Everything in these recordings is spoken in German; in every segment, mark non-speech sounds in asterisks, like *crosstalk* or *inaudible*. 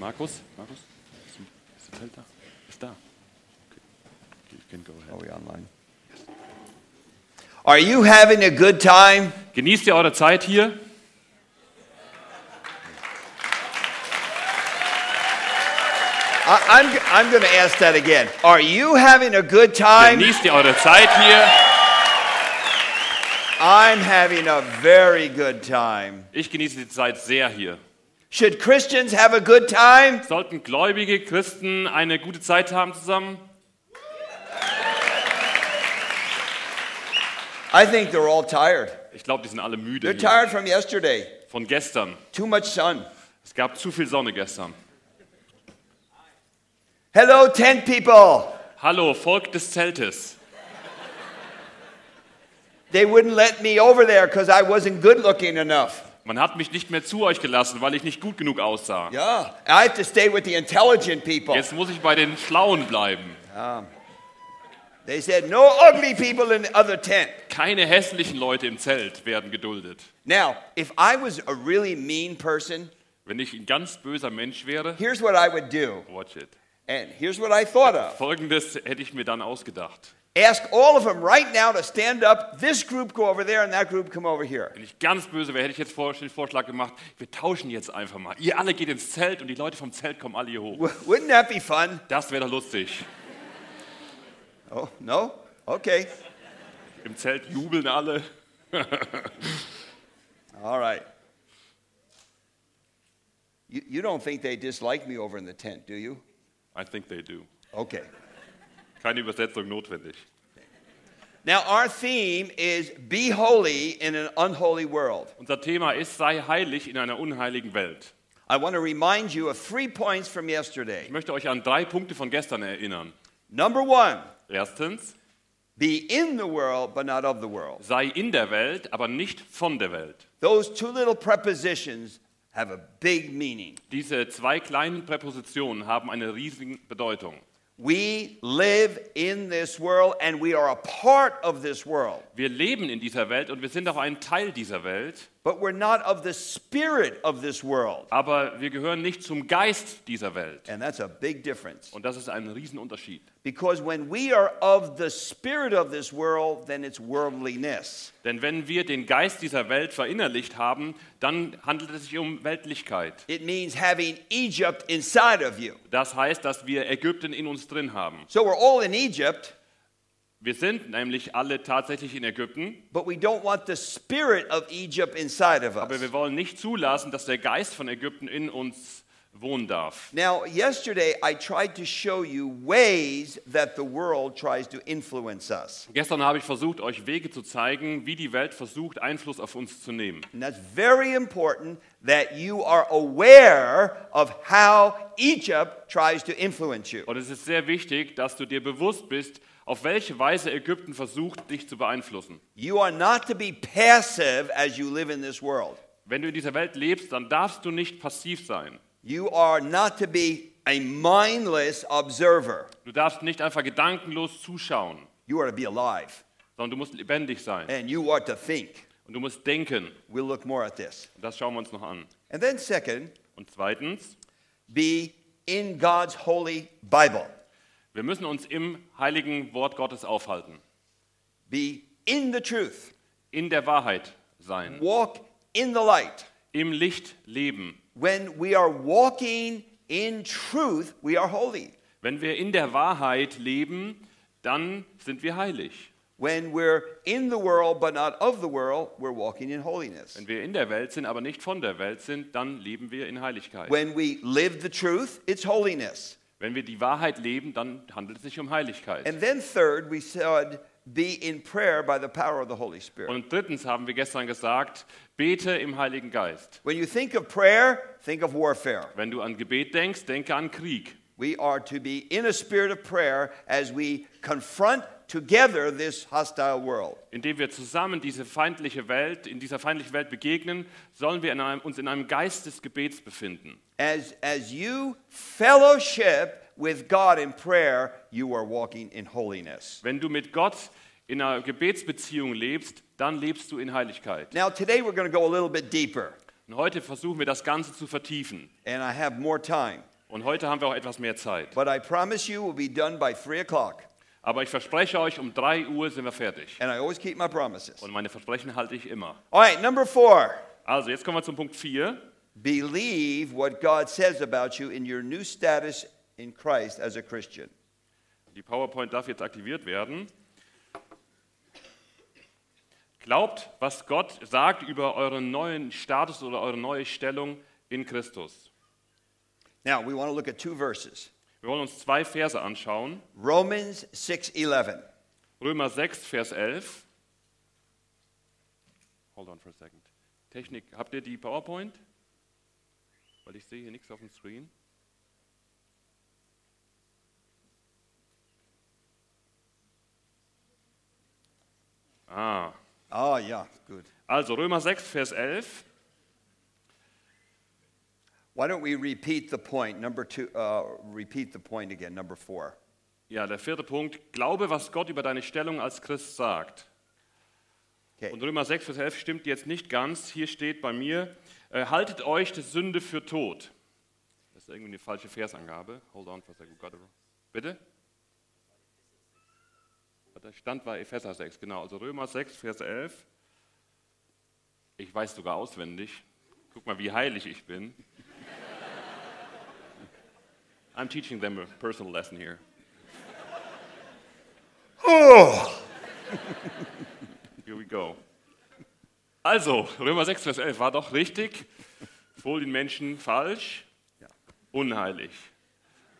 Markus, Markus, ist ein- ist das Zelt da? Ist da. Okay. You can go ahead. Oh, Are we online? Are you having a good time? Genießt ihr eure Zeit hier? I'm, I'm going to ask that again. Are you having a good time? Genießt ihr eure Zeit hier? I'm having a very good time. Ich genieße die Zeit sehr hier. Should Christians have a good time? Sollten gläubige Christen eine gute Zeit haben zusammen? I think they're all tired. Ich glaube, die sind alle müde They're hier. tired from yesterday. von gestern. Too much sun. Es gab zu viel Sonne gestern. Hello, tent people. Hallo, Volk des Zeltes. They wouldn't let me over there because I wasn't good looking enough. Man hat mich nicht mehr zu euch gelassen, weil ich nicht gut genug aussah. Yeah, I have to stay with the intelligent people. Jetzt muss ich bei den Schlauen bleiben. They said, no ugly people in the other tent. Keine hässlichen Leute im Zelt werden geduldet. Now, if I was a really mean person, Wenn ich ein ganz böser Mensch wäre, here's what I would do. watch it. And here's what I thought of. Folgendes hätte ich mir dann ausgedacht. Ask all of them right now to stand up. This group go over there and that group come over here. Wenn ich ganz böse wäre, hätte ich jetzt den Vorschlag gemacht, wir tauschen jetzt einfach mal. Ihr alle geht ins Zelt und die Leute vom Zelt kommen alle hier hoch. Wouldn't that be fun? Das wäre doch lustig. Oh, no? Okay. Im Zelt jubeln alle. *laughs* All right. You, you don't think they dislike me over in the tent, do you? I think they do. Okay. Keine Übersetzung notwendig. Now, our theme is be holy in an unholy world. Unser Thema ist, sei heilig in einer unheiligen Welt. I want to remind you of three points from yesterday. Ich möchte euch an drei Punkte von gestern erinnern. Number one, Erstens, be in the world, but not of the world. sei in der Welt, aber nicht von der Welt. Those two little prepositions have a big meaning. Diese zwei kleinen Präpositionen haben eine riesige Bedeutung. We live in this world and we are a part of this world, Wir leben in dieser Welt und wir sind auch ein Teil dieser Welt, but we're not of the spirit of this world. aber wir gehören nicht zum Geist dieser Welt. And that's a big difference. Und das ist ein Riesenunterschied. Because when we are of the spirit of this world, then it's worldliness. Denn wenn wir den Geist dieser Welt verinnerlicht haben, dann handelt es sich um Weltlichkeit. It means having Egypt inside of you. Das heißt, dass wir Ägypten in uns drin haben. So we're all in Egypt, Wir sind nämlich alle tatsächlich in Ägypten, but we don't want the spirit of Egypt inside of aber us. wir wollen nicht zulassen, dass der Geist von Ägypten in uns wohnen darf. Now, yesterday I tried to show you ways that the world tries to influence us. Gestern habe ich versucht, euch Wege zu zeigen, wie die Welt versucht, Einfluss auf uns zu nehmen. And that's very important that you are aware of how Egypt tries to influence you. Und es ist sehr wichtig, dass du dir bewusst bist, auf welche Weise Ägypten versucht, dich zu beeinflussen. You are not to be passive as you live in this world. Wenn du in dieser Welt lebst, dann darfst du nicht passiv sein. You are not to be a mindless observer. Du darfst nicht einfach gedankenlos zuschauen, You are to be alive sondern du musst lebendig sein. and you are to think. Und du musst denken. We'll look more at this. Und das schauen wir uns noch an. And then, second, Und zweitens, be in God's holy Bible. Wir müssen uns im heiligen Wort Gottes aufhalten. Be in the truth. In der Wahrheit sein. Walk in the light. Im Licht leben. When we are walking in truth, we are holy. Wenn wir in der Wahrheit leben, dann sind wir heilig. When we're in the world but not of the world, we're walking in holiness. Wenn wir in der Welt sind, aber nicht von der Welt sind, dann leben wir in Heiligkeit. When we live the truth, it's holiness. Wenn wir die Wahrheit leben, dann handelt es sich um Heiligkeit. And then, third, we said, be in prayer by the power of the Holy Spirit. Und drittens haben wir gestern gesagt, bete im Heiligen Geist. When you think of prayer, think of warfare. Wenn du an Gebet denkst, denke an Krieg. We are to be in a spirit of prayer as we confront together this hostile world. Indem wir zusammen diese feindliche Welt, in dieser feindlichen Welt begegnen, sollen wir in einem, uns in einem Geist des Gebets befinden. As, as you fellowship with God in prayer, you are walking in holiness. Wenn du mit Gott in einer Gebetsbeziehung lebst, dann lebst du in Heiligkeit. Now, today we're going to go a little bit deeper, Und heute versuchen wir das Ganze zu vertiefen. and I have more time. Und heute haben wir auch etwas mehr Zeit. But I promise you we'll be done by 3 o'clock. Aber ich verspreche euch, um 3 Uhr sind wir fertig. And I always keep my promises. Und meine Versprechen halte ich immer. All right, number four. Also, jetzt kommen wir zum Punkt 4. Believe what God says about you in your new status in Christ as a Christian. Die PowerPoint darf jetzt aktiviert werden. Glaubt, was Gott sagt über euren neuen Status oder eure neue Stellung in Christus. Now, we want to look at two verses. Wir wollen uns zwei Verse anschauen. Romans 6:11. Römer 6, Vers 11. Hold on for a second. Technik, habt ihr die PowerPoint? Weil ich sehe hier nichts auf dem Screen. Ah, Oh, yeah, good. also Römer 6, Vers 11. Why don't we repeat the point? Number two, uh, repeat the point again, number four. Ja, der vierte Punkt. Glaube, was Gott über deine Stellung als Christ sagt. Okay. Und Römer 6, Vers 11 stimmt jetzt nicht ganz. Hier steht bei mir, haltet euch die Sünde für tot. Das ist irgendwie eine falsche Versangabe. Hold on for a second. Got it wrong. Bitte? Der Stand war Epheser 6, genau. Also Römer 6, Vers 11. Ich weiß sogar auswendig. Guck mal, wie heilig ich bin. I'm teaching them a personal lesson here. Here we go. Also, Römer 6, Vers 11 war doch richtig. Wohl den Menschen falsch. Unheilig.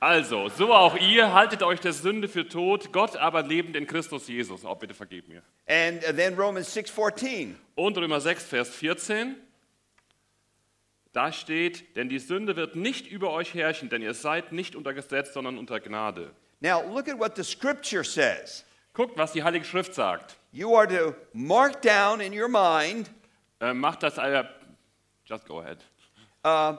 Also, so auch ihr, haltet euch der Sünde für tot, Gott aber lebend in Christus Jesus. Oh, bitte vergib mir. And uh, then Romans 6:14. Und Römer 6, Vers 14. Da steht, denn die Sünde wird nicht über euch herrschen, denn ihr seid nicht unter Gesetz, sondern unter Gnade. Now, look at what the scripture says. Guckt, was die Heilige Schrift sagt. You are to mark down in your mind, Äh, macht das, äh, just go ahead. uh,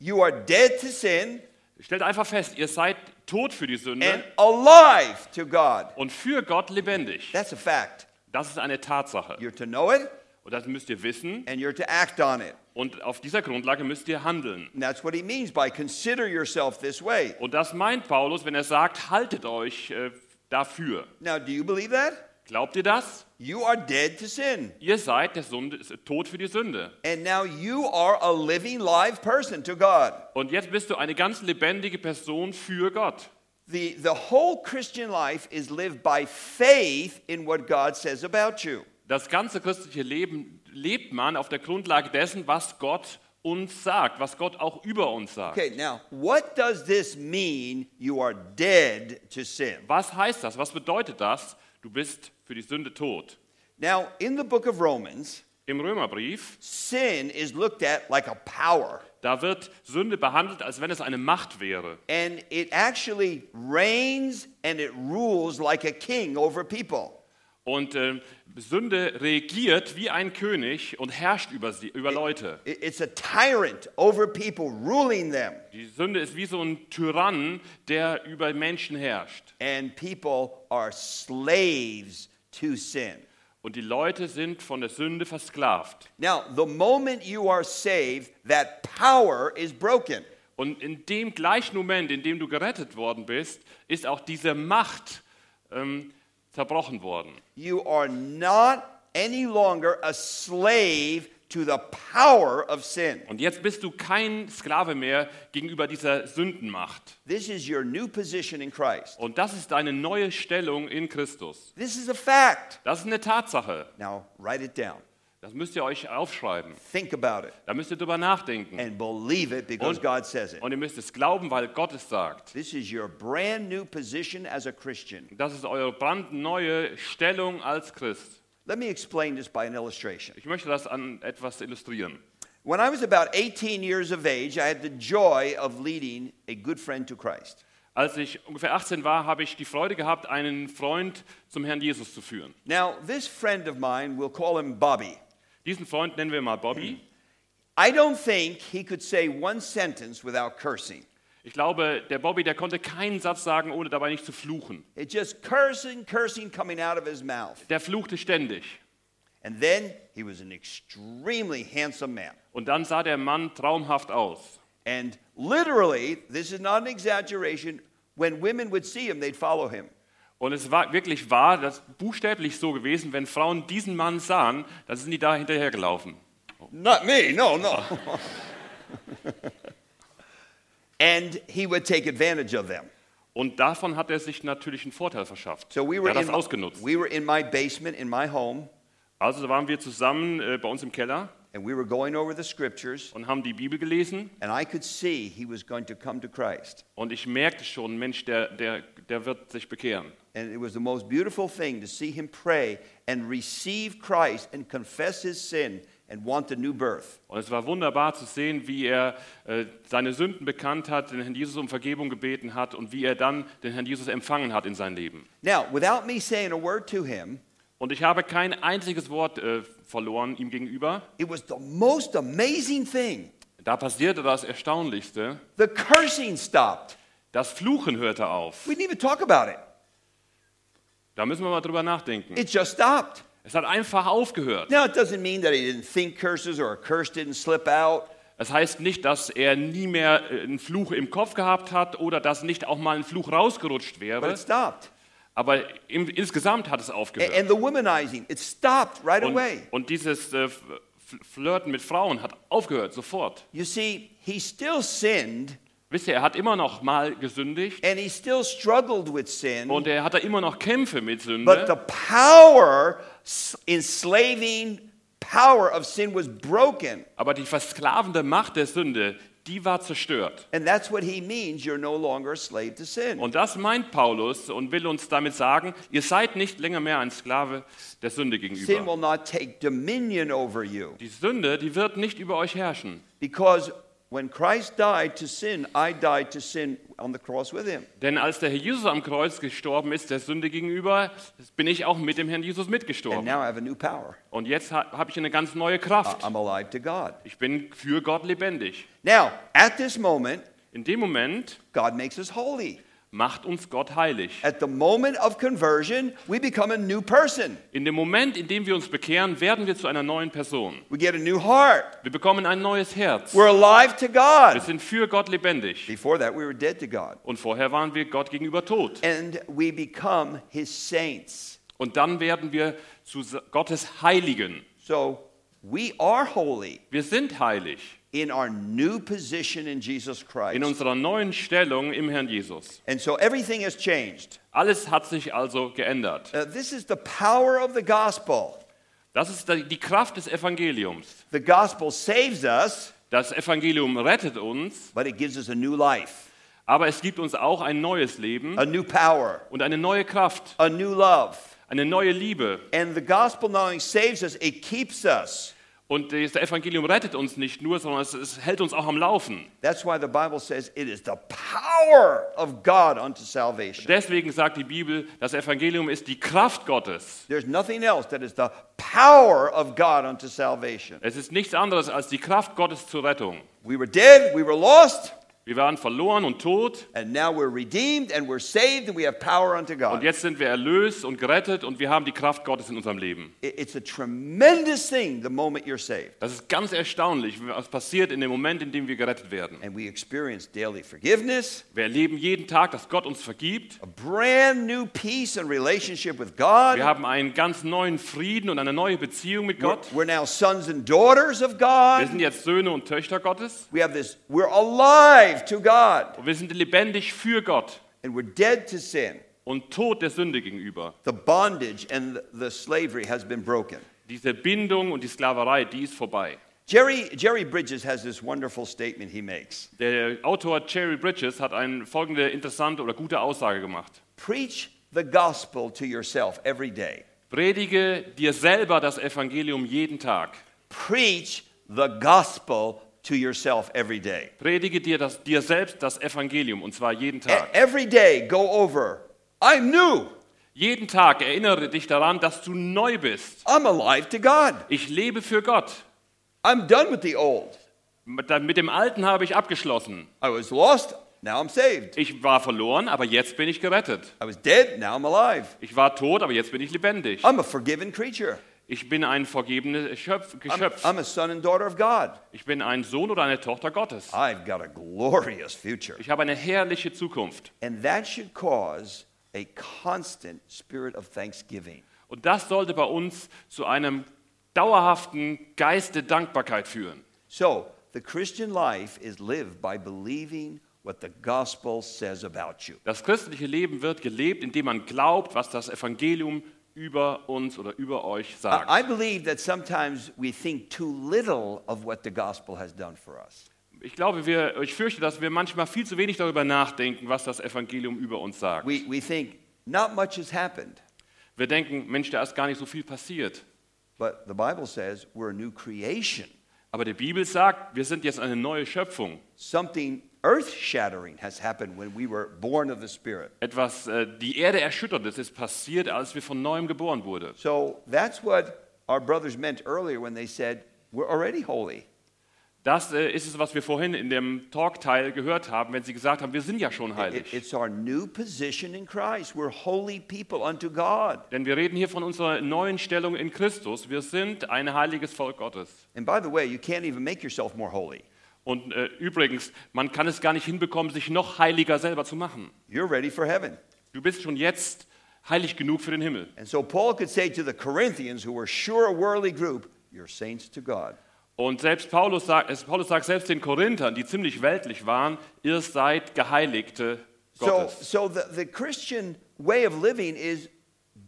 you are dead to sin Stellt einfach fest, ihr seid tot für die Sünde and alive to God. und für Gott lebendig. That's a fact. Das ist eine Tatsache. You're to know it Und das müsst ihr wissen. and you're to act on it. Und auf dieser Grundlage müsst ihr handeln. And that's what he means by consider yourself this way. Und das meint Paulus, wenn er sagt, haltet euch äh, dafür. Now, do you believe that? Glaubt ihr das? You are dead to sin. Ihr seid der Sünde, tot für die Sünde. And now you are a living, live person to God. Und jetzt bist du eine ganz lebendige Person für Gott. The, the whole Christian life is lived by faith in what God says about you. Das ganze christliche Leben lebt man auf der Grundlage dessen, was Gott uns sagt, was Gott auch über uns sagt. Okay, now, what does this mean you are dead to sin? Was heißt das? Was bedeutet das? Du bist für die Sünde tot. Now, in the book of Romans, Im Römerbrief, sin is looked at like a power, da wird Sünde behandelt, als wenn es eine Macht wäre. and it actually reigns and it rules like a king over people. Und äh, Sünde regiert wie ein König und herrscht über, sie, über Leute. It- It's a tyrant over people, ruling them, Die Sünde ist wie so ein Tyrann, der über Menschen herrscht. and people are slaves to sin. Und die Leute sind von der Sünde versklavt. Now, the moment you are saved, that power is broken. Und in dem gleichen Moment, in dem du gerettet worden bist, ist auch diese Macht ähm, zerbrochen worden. You are not any longer a slave to the power of sin. Und jetzt bist du kein Sklave mehr gegenüber dieser Sündenmacht. This is your new position in Christ. Und das ist deine neue Stellung in Christus. This is a fact. Das ist eine Tatsache. Now, write it down. Das müsst ihr euch aufschreiben. Think about it Da müsst ihr drüber nachdenken. and believe it because Und- God says it. Und ihr müsst es glauben, weil Gott es sagt. This is your brand new position as a Christian. Das ist eure brandneue Stellung als Christ. Let me explain this by an illustration. Ich möchte das an etwas illustrieren. When I was about 18 years of age, I had the joy of leading a good friend to Christ. Als ich ungefähr 18 war, habe ich die Freude gehabt, einen Freund zum Herrn Jesus zu führen. Now, this friend of mine, we'll call him Bobby. Diesen Freund nennen wir mal Bobby. I don't think he could say one sentence without cursing. Ich glaube, der Bobby, der konnte keinen Satz sagen, ohne dabei nicht zu fluchen. It's just cursing, cursing coming out of his mouth. Der fluchte ständig. And then he was an extremely handsome man. Und dann sah der Mann traumhaft aus. And literally, this is not an exaggeration, when women would see him, they'd follow him. Und es war wirklich wahr, das buchstäblich so gewesen, wenn Frauen diesen Mann sahen, dann sind die da hinterhergelaufen. Not me, no, no. *laughs* and he would take advantage of them. Und davon hat er sich natürlich einen Vorteil verschafft. So we er hat das in, ausgenutzt. we were in my basement in my home, Also da waren wir zusammen äh, bei uns im Keller and we were going over the scriptures, und haben die Bibel gelesen. and I could see he was going to come to Christ. Und ich merkte schon, Mensch, der, der, der wird sich bekehren. And it was the most beautiful thing to see him pray and receive Christ and confess his sin and want a new birth. Und es war wunderbar zu sehen, wie er äh, seine Sünden bekannt hat, den Herrn Jesus um Vergebung gebeten hat und wie er dann den Herrn Jesus empfangen hat in sein Leben. Now, without me saying a word to him, Und ich habe kein einziges Wort äh, verloren ihm gegenüber. it was the most amazing thing. Da passierte das Erstaunlichste. The cursing stopped. Das Fluchen hörte auf. We didn't even talk about it. Da müssen wir mal drüber nachdenken. It just stopped. Es hat einfach aufgehört. Now, it doesn't mean that he didn't think curses or a curse didn't slip out. Es heißt nicht, dass er nie mehr äh, einen Fluch im Kopf gehabt hat oder dass nicht auch mal ein Fluch rausgerutscht But wäre. it stopped. Aber im, insgesamt hat es A- aufgehört. And the womanizing, it stopped right Und, away. und dieses äh, F- Flirten mit Frauen hat aufgehört, sofort. You see, he still sinned Wisst ihr, er hat immer noch mal gesündigt and he still struggled with sin, und er hatte immer noch Kämpfe mit but Sünde. the power, enslaving power of sin was broken. Aber die versklavende Macht der Sünde, die war zerstört. And that's what he means you're no longer a slave to sin. Und das meint Paulus und will uns damit sagen, ihr seid nicht länger mehr ein Sklave der Sünde Sin gegenüber. will not take dominion over you. Die Sünde, die wird nicht über euch herrschen. Because when Christ died to sin, I died to sin on the cross with him. Denn als der Herr Jesus am Kreuz gestorben ist, der Sünde gegenüber, bin ich auch mit dem Herrn Jesus And mitgestorben. now I have a new power. Und jetzt ha habe ich eine ganz neue Kraft. I'm alive to God. Ich bin für Gott lebendig. Now, at this moment, In dem Moment God makes us holy. Macht uns Gott heilig. At the moment of conversion, we become a new person. In dem Moment, in dem wir uns bekehren, werden wir zu einer neuen Person. We get a new heart. Wir bekommen ein neues Herz. We're alive to Wir God. sind für Gott lebendig. Before that, we were dead to God. Und vorher waren wir Gott gegenüber tot. And we become his saints. Und dann werden wir zu Gottes Heiligen. So we are holy Wir sind heilig in our new position in Jesus in Christ. unserer neuen Stellung im Herrn Jesus. And so everything has changed. Alles hat sich also geändert. Uh, this is the power of the gospel. Das ist die Kraft des Evangeliums. The gospel saves us, Das Evangelium rettet uns, but it gives us a new life, aber es gibt uns auch ein neues Leben a new power, und eine neue Kraft, a new love. eine neue Liebe. And the gospel not only saves us, it keeps us. Und das Evangelium rettet uns nicht nur, sondern es, es hält uns auch am Laufen. That's why the Bible says it is the power of God unto salvation. Deswegen sagt die Bibel, das Evangelium ist die Kraft Gottes. There's nothing else that is the power of God unto salvation. Es ist nichts anderes als die Kraft Gottes zur Rettung. We were dead, we were lost, Wir waren verloren und tot and now we're redeemed and we're saved and we have power unto und God. jetzt sind wir erlöst und gerettet und wir haben die Kraft Gottes in unserem Leben. It- It's a tremendous thing the moment you're saved. Das ist ganz erstaunlich, was passiert in dem Moment, in dem wir gerettet werden. And we experience daily forgiveness, Wir erleben jeden Tag, dass Gott uns vergibt. a brand new peace and relationship with Wir God. haben einen ganz neuen Frieden und eine neue Beziehung mit We're, Gott. we're now sons and daughters of Wir God. sind jetzt Söhne und Töchter Gottes We have this, we're alive to God. und wir sind lebendig für Gott And we're dead to sin. und tot der Sünde gegenüber. The bondage and the slavery has been broken. Diese Bindung und die Sklaverei, die ist vorbei. Jerry, Jerry Bridges has this wonderful statement he makes Der Autor Cherry Bridges hat eine folgende interessante oder gute Aussage gemacht. Preach the gospel to yourself every day. Predige dir selber das Evangelium jeden Tag. Preach the gospel to yourself every day. Predige dir, das, dir selbst das Evangelium und zwar jeden E- Tag. every day, go over. I'm new. Jeden Tag erinnere dich daran, dass du neu bist. I'm alive to God. Ich lebe für Gott. I'm done with the old. Mit mit dem Alten habe ich abgeschlossen. I was lost. Now I'm saved. Ich war verloren, aber jetzt bin ich gerettet. I was dead. Now I'm alive. Ich war tot, aber jetzt bin ich lebendig. I'm a forgiven creature. Ich bin ein vergebenes Schöpf, I'm, Geschöpf. I'm a son and daughter of God. Ich bin ein Sohn oder eine Tochter Gottes. I've got a glorious future. Ich habe eine herrliche Zukunft. And that should cause a constant spirit of thanksgiving. Und das sollte bei uns zu einem dauerhaften Geist der Dankbarkeit führen. So, the Christian life is lived by believing what the gospel says about you. Das christliche Leben wird gelebt, indem man glaubt, was das Evangelium über uns oder über euch sagt. I believe that sometimes we think too little of what the gospel has done for us. Ich glaube, wir, ich fürchte, dass wir manchmal viel zu wenig darüber nachdenken, was das Evangelium über uns sagt. We, we think not much has happened, Wir denken, Mensch, da ist gar nicht so viel passiert. but the Bible says we're a new creation. Aber die Bibel sagt, wir sind jetzt eine neue Schöpfung. Something earth shattering has happened when we were born of the Spirit. Etwas, äh, die Erde erschüttert ist, ist passiert, als wir von neuem geboren wurden. So that's what our brothers meant earlier when they said, We're already holy. Das äh, ist es, was wir vorhin in dem Talkteil gehört haben, wenn sie gesagt haben, wir sind ja schon It- heilig. it's our new position in Christ. We're holy people unto God. Denn wir reden hier von unserer neuen Stellung in Christus. Wir sind ein heiliges Volk Gottes. And by the way, you can't even make yourself more holy. Und äh, übrigens, man kann es gar nicht hinbekommen, sich noch heiliger selber zu machen. You're ready for heaven. Du bist schon jetzt heilig genug für den Himmel. And so Paul could say to the Corinthians, who were sure a worldly group, You're saints to God. Und selbst Paulus sagt, Paulus sagt selbst den Korinthern, die ziemlich weltlich waren, ihr seid Geheiligte So, Gottes. so the, the Christian way of living is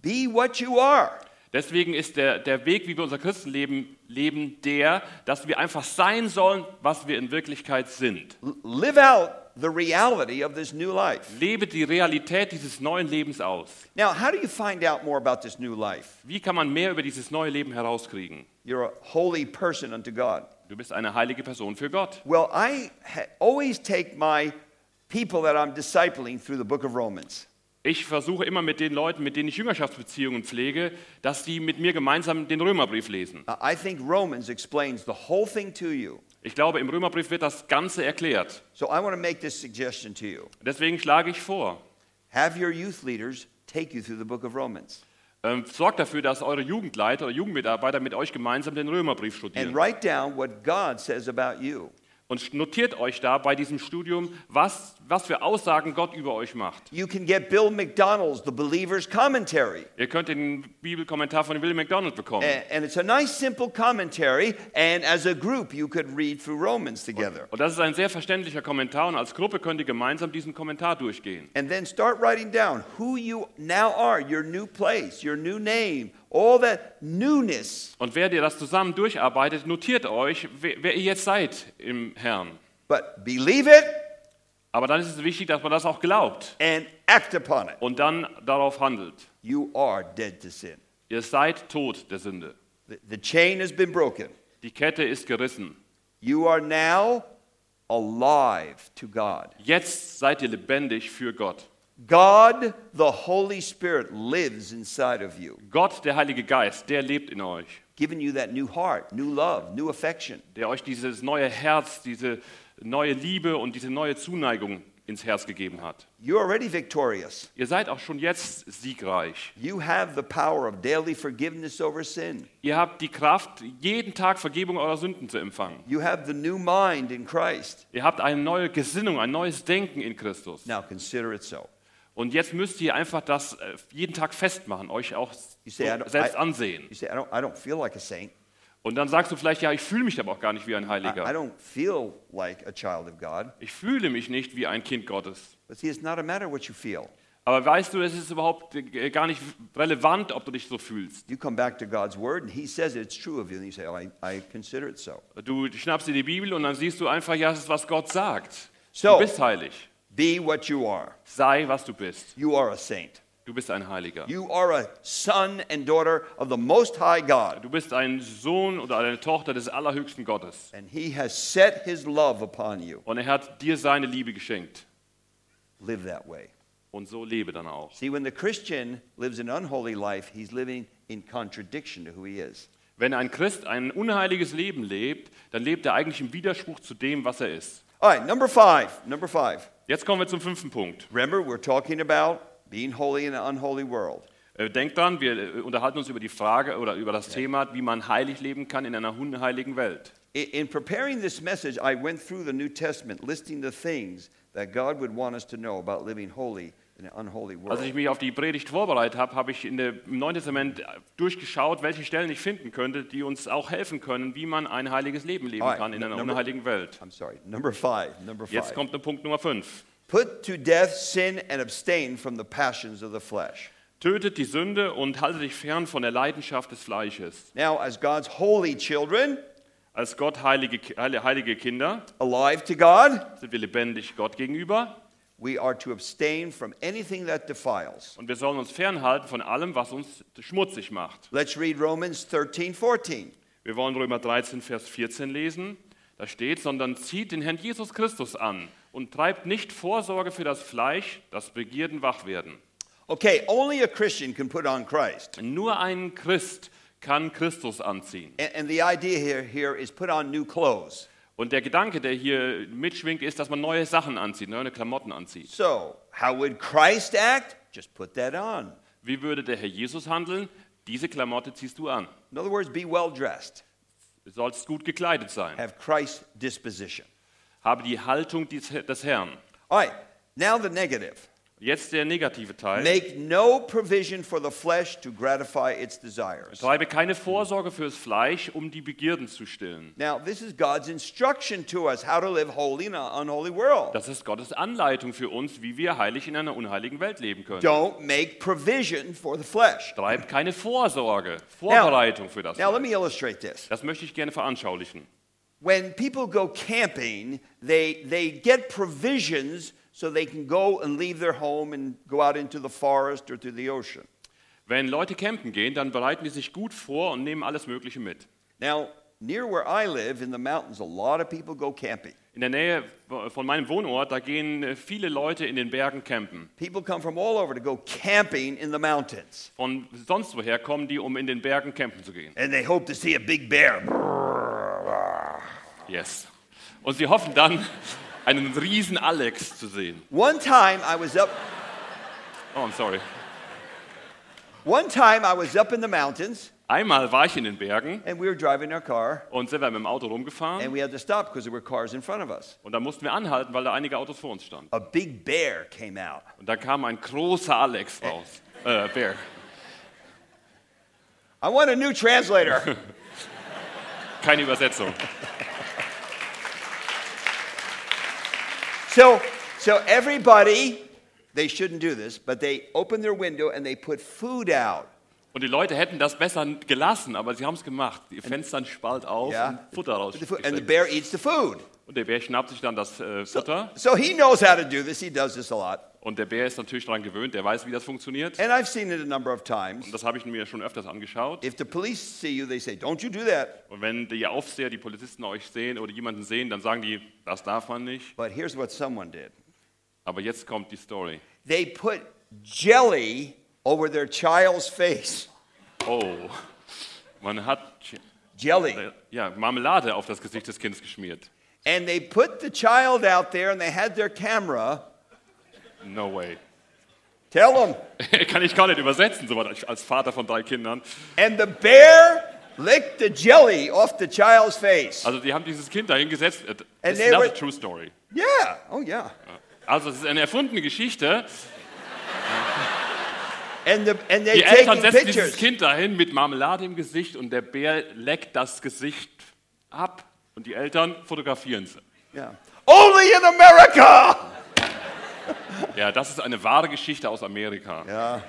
be what you are. Deswegen ist der, der Weg, wie wir unser Christenleben leben, der, dass wir einfach sein sollen, was wir in Wirklichkeit sind. Live out the reality of this new life. Lebe die Realität dieses neuen Lebens aus. Now, how do you find out more about this new life? Wie kann man mehr über dieses neue Leben herauskriegen? You're a holy person unto God. Du bist eine heilige Person für Gott. Well, I always take my people that I'm discipling through the book of Romans. Ich versuche immer mit den Leuten, mit denen ich Jüngerschaftsbeziehungen pflege, dass sie mit mir gemeinsam den Römerbrief lesen. I think Romans explains the whole thing to you. Ich glaube, im Römerbrief wird das Ganze erklärt. So I want to make this suggestion to you. Deswegen schlage ich vor, Have your youth leaders take you through the book of Romans ähm, sorgt dafür, dass eure Jugendleiter oder Jugendmitarbeiter mit euch gemeinsam den Römerbrief and studieren. write down what God says about you. Und notiert euch da bei diesem Studium, was, was für Aussagen Gott über euch macht. You can get Bill McDonald's The Believer's Commentary. Ihr könnt den Bibelkommentar von William MacDonald bekommen. A- And it's a nice, simple commentary. And as a group, you could read through Romans together. Und das ist ein sehr verständlicher Kommentar und als Gruppe könnt ihr gemeinsam diesen Kommentar durchgehen. And then start writing down who you now are, your new place, your new name. Und während ihr das zusammen durcharbeitet, notiert euch, wer, wer ihr jetzt seid im Herrn. But believe it Aber dann ist es wichtig, dass man das auch glaubt and act upon it. und dann darauf handelt. You are dead to sin. Ihr seid tot der Sünde. The, the chain has been broken. Die Kette ist gerissen. You are now alive to God. Jetzt seid ihr lebendig für Gott. God, the Holy Spirit, lives inside of you, Gott, der Heilige Geist, der lebt in euch. giving you that new heart, new love, new affection. Der euch dieses neue Herz, diese neue Liebe und diese neue Zuneigung ins Herz gegeben hat. You're already victorious. Ihr seid auch schon jetzt siegreich. You have the power of daily forgiveness over sin. Ihr habt die Kraft, jeden Tag Vergebung eurer Sünden zu empfangen. You have the new mind in Christ. Ihr habt eine neue Gesinnung, ein neues Denken in Christus. Now consider it so. Und jetzt müsst ihr einfach das äh, jeden Tag festmachen, euch auch say, I so selbst I- ansehen. say, I don't, I don't like. Und dann sagst du vielleicht, ja, ich fühle mich aber auch gar nicht wie ein I, I Heiliger. don't feel like a child of God. Ich fühle mich nicht wie ein Kind Gottes. But see, it's not a matter what you feel. Aber weißt du, es ist überhaupt äh, gar nicht relevant, ob du dich so fühlst. I, I. Du schnappst dir die Bibel und dann siehst du einfach, ja, das ist, was Gott sagt. So- Du bist heilig. Be what you are. Sei, was du bist. You are a saint. Du bist ein Heiliger. You are a son and daughter of the Most High God. Du bist ein Sohn oder eine Tochter des allerhöchsten Gottes. And He has set His love upon you. Und er hat dir seine Liebe geschenkt. Live that way. Und so lebe dann auch. See, when the Christian lives an unholy life, he's living in contradiction to who he is. Wenn ein Christ ein unheiliges Leben lebt, dann lebt er eigentlich im Widerspruch zu dem, was er ist. All right, number five. Number five. Jetzt kommen wir zum fünften Punkt. Remember, we're talking about being holy in an unholy world. Äh, Denkt dran, wir äh, unterhalten uns über die Frage oder über das Thema, wie man heilig leben kann in einer unheiligen Welt. In preparing this message, I went through the New Testament listing the things that God would want us to know about living holy Als ich mich auf die Predigt vorbereitet habe, habe ich in der, im Neuen Testament durchgeschaut, welche Stellen ich finden könnte, die uns auch helfen können, wie man ein heiliges Leben leben kann in einer number- unheiligen Welt. I'm sorry, number five. Number Jetzt five. kommt der Punkt Nummer 5. Put to death sin and abstain from the passions of the flesh. Tötet die Sünde und halte dich fern von der Leidenschaft des Fleisches. Now, as God's holy children, Als Gott heilige, heilige Kinder alive to God, sind wir lebendig Gott gegenüber we are to abstain from anything that defiles. und wir sollen uns fernhalten von allem, was uns schmutzig macht. Let's read Romans 13 14. Wir wollen Römer 13, Vers 14 lesen. Da steht, sondern zieht den Herrn Jesus Christus an und treibt nicht Vorsorge für das Fleisch, das Begierden wach werden. Okay, only a Christian can put on Christ. Nur ein Christ kann Christus anziehen. And, and the idea here, here is put on new clothes. Und der Gedanke, der hier mitschwingt, ist, dass man neue Sachen anzieht, neue Klamotten anzieht. So, how would Christ act? Just put that on. Wie würde der Herr Jesus handeln? Diese Klamotte ziehst du an. In other words, be well dressed. Du sollst gut gekleidet sein. Have Christ's disposition. Habe die Haltung des des Herrn. All right, now the negative. Jetzt der negative Teil. Make no provision for the flesh to gratify its desires. Treibe keine Vorsorge fürs Fleisch, um die Begierden zu stillen. Now, this is God's instruction to us how to live holy in an unholy world. Das ist Gottes Anleitung für uns, wie wir heilig in einer unheiligen Welt leben können. Don't make provision for the flesh. Treib keine Vorsorge, Vorbereitung für das Now, let Fleisch. me illustrate this. Das möchte ich gerne veranschaulichen. When people go camping, they, they get provisions so they can go and leave their home and go out into the forest or to the ocean. Wenn Leute campen gehen, dann bereiten die sich gut vor und nehmen alles Mögliche mit. Now, near where I live in the mountains, a lot of people go camping. In der Nähe von meinem Wohnort, da gehen äh, viele Leute in den Bergen campen. People come from all over to go camping in the mountains. Von sonst woher kommen die, um in den Bergen campen zu gehen. And they hope to see a big bear. Yes. Und sie hoffen dann, einen riesen Alex zu sehen. One time I was up Oh, I'm sorry. one time I was up in the mountains Einmal war ich in den Bergen and we were driving our car und sind wir mit dem Auto and rumgefahren we had to stop because there were cars in front of us. und da mussten wir anhalten, weil da einige Autos vor uns standen. A big bear came out. Und da kam ein großer Alex raus. Äh, Bär. I want a new translator. *laughs* Keine Übersetzung. *laughs* so so everybody they shouldn't do this, but they open their window and they put food out. Und die Leute hätten das besser gelassen, aber sie haben es gemacht. Die Fenster spalt auf Yeah. und Futter raus. And the bear eats the food. Und der Bär schnappt sich dann das äh, Futter. So he knows how to do this. He does this a lot. Und der Bär ist natürlich daran gewöhnt, der weiß, wie das funktioniert. And I've seen it a number of times. Und das habe ich mir schon öfters angeschaut. If the police see you, they say, Don't you do that. Und wenn die Aufseher, die Polizisten euch sehen oder jemanden sehen, dann sagen die, das darf man nicht. But here's what someone did Aber jetzt kommt die Story. they put jelly over their child's face. Oh, man hat Jelly. äh, ja, Marmelade auf das Gesicht des Kindes geschmiert. And they put the child out there and they had their camera. No way. Tell them. *laughs* Kann ich gar nicht übersetzen, so als Vater von drei Kindern. And the bear licked the jelly off the child's face. Also die haben dieses Kind da hingesetzt. And Das they ist not were- a true story. Yeah. Oh, yeah. Also es ist eine erfundene Geschichte. *laughs* And, the, and Die Eltern setzen dieses pictures. Kind dahin mit Marmelade im Gesicht und der Bär leckt das Gesicht ab. Und die Eltern fotografieren sie. Yeah. Only in America. *laughs* Ja, das ist eine wahre Geschichte aus Amerika. Yeah.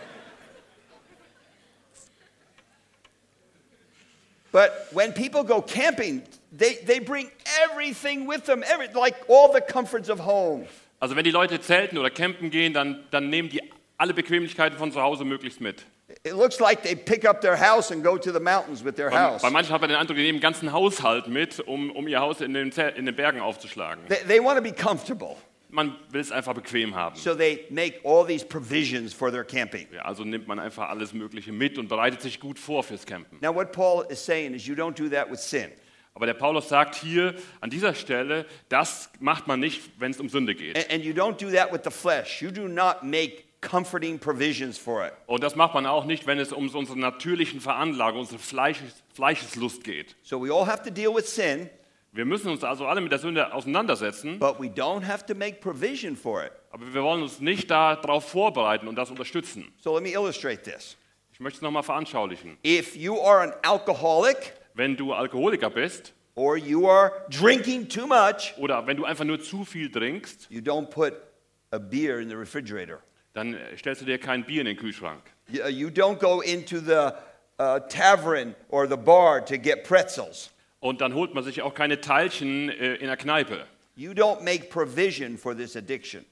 But when people go camping, they, they bring everything with them, every, like all the comforts of home. Also wenn die Leute zelten oder campen gehen, dann, dann nehmen die alle Bequemlichkeiten von zu Hause möglichst mit. It looks like they pick up their house and go to the mountains with their house. bei manchen hat man den Eindruck, die nehmen den ganzen Haushalt mit, um, um ihr Haus in den, in den Bergen aufzuschlagen. They, they want to be comfortable, Man will es einfach bequem haben. so they make all these provisions for their camping. Ja, also nimmt man einfach alles Mögliche mit und bereitet sich gut vor fürs Campen. Now, what Paul is saying is you don't do that with sin. Aber der Paulus sagt hier an dieser Stelle, das macht man nicht, wenn es um Sünde geht. And, and you don't do that with the flesh. You do not make comforting provisions for it. Und das macht man auch nicht, wenn es um unsere natürlichen Veranlagungen, unsere Fleisches, Fleischeslust geht. So we all have to deal with sin, Wir müssen uns also alle mit der Sünde auseinandersetzen, but we don't have to make provision for it. aber wir wollen uns nicht darauf vorbereiten und das unterstützen. So let me illustrate this. Ich möchte es nochmal veranschaulichen. If you are an alcoholic Wenn du Alkoholiker bist or you are drinking too much, oder wenn du einfach nur zu viel trinkst, you don't put a beer in the refrigerator. Dann äh, stellst du dir kein Bier in den Kühlschrank. You uh, you don't go into the uh, tavern or the bar to get pretzels. Und dann holt man sich auch keine Teilchen äh, in der Kneipe. You don't make provision for this addiction.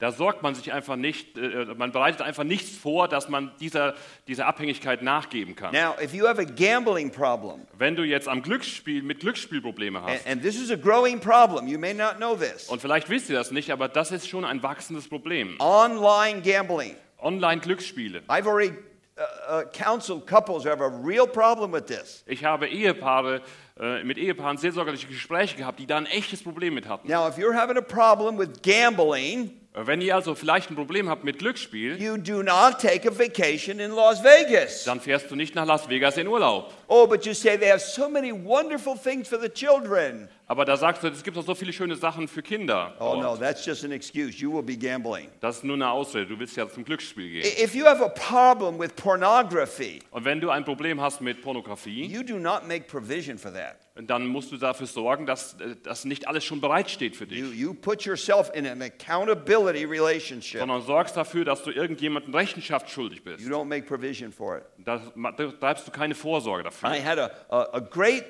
Da sorgt man sich einfach nicht, äh, man bereitet einfach nichts vor, dass man dieser, dieser Abhängigkeit nachgeben kann. Now, if you have a gambling problem, Wenn du jetzt am Glücksspiel mit Glücksspielprobleme and, hast, and this is a growing problem, you may not know this. und vielleicht wisst ihr das nicht, aber das ist schon ein wachsendes Problem. Online gambling. Online-Glücksspiele. I've already uh, uh, counseled couples who have a real problem with this. Ich habe Ehepaare, äh, mit Ehepaaren seelsorgerliche Gespräche gehabt, die da ein echtes Problem mit hatten. Now, if you're having a problem with gambling, Äh, Wenn ihr also vielleicht ein Problem habt mit Glücksspiel, you do not take a vacation in Las Vegas. dann fährst du nicht nach Las Vegas in Urlaub. Oh, but you say they have so many wonderful things for the children. Aber da sagst du, es gibt doch so viele schöne Sachen für Kinder. Oh, no, that's just an excuse. You will be gambling. Das ist nur eine Ausrede, du willst ja zum Glücksspiel gehen. If you have a problem with pornography, Und wenn du ein Problem hast mit Pornografie, you do not make provision for that. Dann musst du dafür sorgen, dass, äh, dass nicht alles schon bereitsteht für dich. You, you put yourself in an accountability relationship. Sondern sorgst dafür, dass du irgendjemandem Rechenschaft schuldig bist. You don't make provision for it. Da da treibst du keine Vorsorge dafür. I had a, a, a great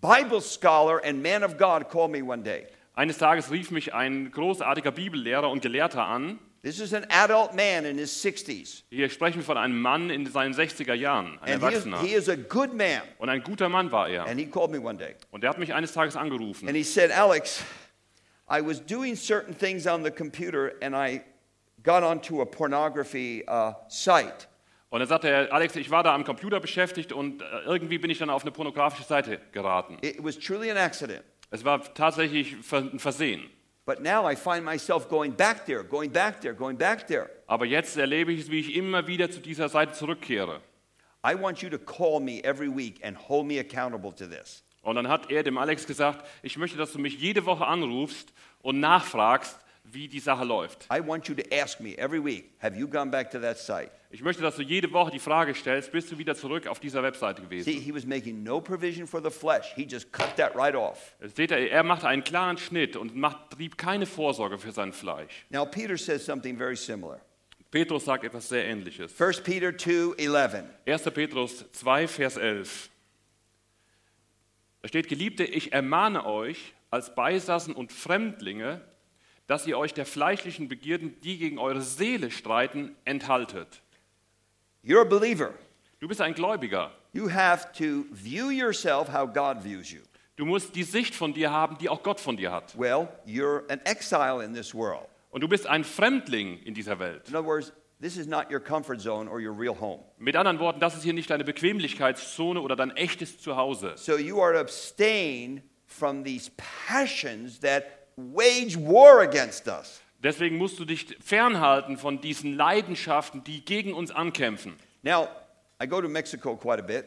Bible scholar and man of God call me one day. Eines Tages rief mich ein großartiger Bibellehrer und Gelehrter an. This is an adult man in his 60s. Hier sprechen wir von einem Mann in seinen 60er Jahren, ein And he is, Erwachsener. he is a good man. Und ein guter Mann war er. And he called me one day. Und er hat mich eines Tages angerufen. And he said, Alex, I was doing certain things on the computer and I got onto a pornography uh, site. Und dann sagte er, Alex, ich war da am Computer beschäftigt und äh, irgendwie bin ich dann auf eine pornografische Seite geraten. It was truly an accident. Es war tatsächlich ver- ein Versehen. But now I find myself going back there, going back there, going back there. Aber jetzt erlebe ich es, wie ich immer wieder zu dieser Seite zurückkehre. I want you to call me every week and hold me accountable to this. Und dann hat er dem Alex gesagt, ich möchte, dass du mich jede Woche anrufst und nachfragst, wie die Sache läuft. I want you to ask me every week, have you gone back to that site? Ich möchte, dass du jede Woche die Frage stellst, bist du wieder zurück auf dieser Webseite See, gewesen? he was making no provision for the flesh. He just cut that right off. Seht ihr, er machte einen klaren Schnitt und macht, trieb keine Vorsorge für sein Fleisch. Now, Peter says something very similar. Petrus sagt etwas sehr Ähnliches. 1 Peter 2 11. 1. Petrus 2, Vers 11. Da steht, Geliebte, ich ermahne euch als Beisassen und Fremdlinge, dass ihr euch der fleischlichen Begierden, die gegen eure Seele streiten, enthaltet. You're a believer. Du bist ein Gläubiger. You have to view yourself how God views you. Du musst die Sicht von dir haben, die auch Gott von dir hat. Well, you're an exile in this world. Und du bist ein Fremdling in dieser Welt. In other words, this is not your comfort zone or your real home. Mit anderen Worten, das ist hier nicht deine Bequemlichkeitszone oder dein echtes Zuhause. So you are to abstain from these passions that wage war against us. Deswegen musst du dich fernhalten von diesen Leidenschaften, die gegen uns ankämpfen. Now, I go to Mexico quite a bit,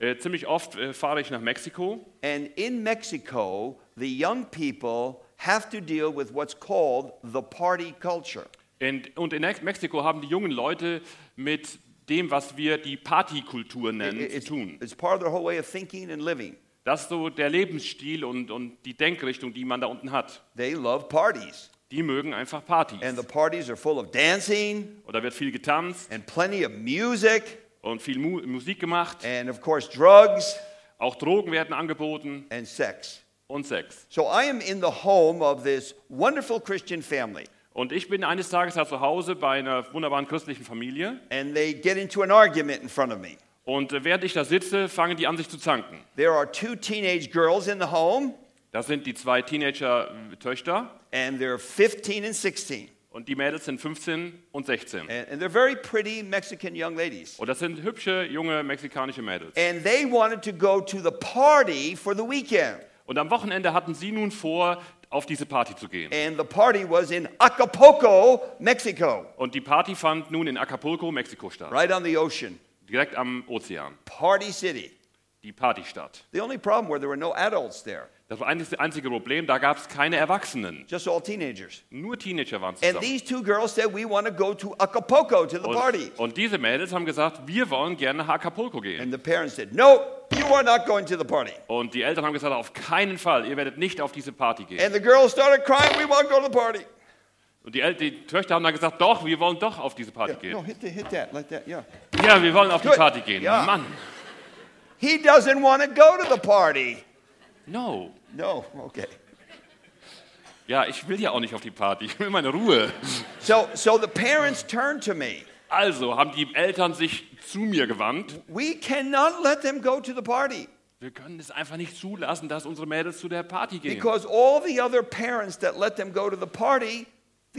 Äh, ziemlich oft äh, fahre ich nach Mexiko and in Mexico, the young people have to deal with what's called the party culture. und, und in Mex- Mexiko haben die jungen Leute mit dem, was wir die Partykultur nennen, It- zu It's, tun. it's part of their whole way of thinking and living. Das ist so der Lebensstil und, und die Denkrichtung, die man da unten hat. They love parties, Die mögen einfach Partys. and the parties are full of dancing Und da wird viel getanzt and plenty of music und viel Mu Musik gemacht. and, of course, drugs Auch Drogen werden angeboten and sex. und Sex. So I am in the home of this wonderful Christian family, Und ich bin eines Tages da zu Hause bei einer wunderbaren christlichen Familie. and they get into an argument in front of me. Und äh, während ich da sitze, fangen die an, sich zu zanken. There are two teenage girls in the home, Das sind die zwei Teenager-Töchter and they're 15 and 16. und die Mädels sind 15 und 16. And, and they're very pretty Mexican young ladies. Und das sind hübsche, junge mexikanische Mädels. And they wanted to go to the party for the weekend. Und am Wochenende hatten sie nun vor, auf diese Party zu gehen. And the party was in Acapulco, Mexico, Und die Party fand nun in Acapulco, Mexiko statt. right on the ocean. Direkt am Ozean. Party city. Die Partystadt. The only problem were there were no adults there, Das war eigentlich das einzige Problem, da gab es keine Erwachsenen. just all teenagers. Nur Teenager waren And zusammen. these two girls said, We want to go to Acapulco to the party. Und, und diese Mädels haben gesagt, wir wollen gerne nach Acapulco gehen. And the parents said, No, you are not going to the party. Und die Eltern haben gesagt, auf keinen Fall, ihr werdet nicht auf diese Party gehen. And the girls started crying, We want to go to the party. Und die, El die Töchter haben dann gesagt, doch, wir wollen doch auf diese Party No, gehen. hit, the, hit that, like that, yeah. Ja, wir wollen auf die Gut. Party gehen. Ja. Mann, He doesn't want to go to the party. no. No, okay. Ja, ich will ja auch nicht auf die Party, ich will meine Ruhe. So, so the parents turned to me. Also haben die Eltern sich zu mir gewandt. We cannot let them go to the party Wir können es einfach nicht zulassen, dass unsere Mädels zu der Party gehen. because all the other parents that let them go to the party,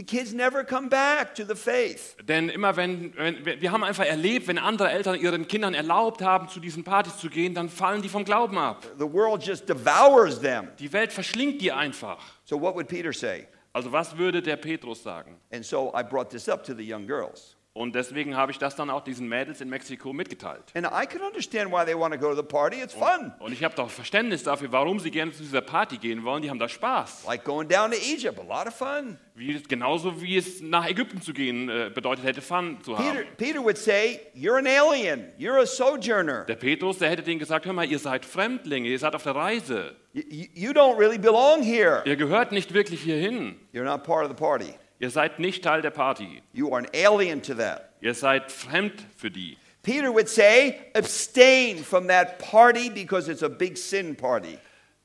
the kids never come back to the faith. Denn immer wenn, wenn, wir haben einfach erlebt, wenn andere Eltern ihren Kindern erlaubt haben, zu diesen Partys zu gehen, dann fallen die vom Glauben ab. The world just devours them. Die Welt verschlingt die einfach. So, what would Peter say? Also was würde der Petrus sagen? And so I brought this up to the young girls. Und deswegen habe ich das dann auch diesen Mädels in Mexiko mitgeteilt. And I can understand why they want to go to the party. It's fun. Und ich habe doch Verständnis dafür, warum sie gerne zu dieser Party gehen wollen. Die haben da Spaß. Like going down to Egypt, a lot of fun. Wie, genauso wie es nach Ägypten zu gehen äh, bedeutet hätte, Fun zu haben. Peter, Peter would say, You're an alien, you're a sojourner. Der Petrus, der hätte denen gesagt, hör mal, ihr seid Fremdlinge, ihr seid auf der Reise. You, you- you don't really belong here. Ihr gehört nicht wirklich hierhin. You're not part of the party. Ihr seid nicht Teil der Party. You are an alien to that. Ihr seid fremd für die. Peter would say, abstain from that party because it's a big sin party.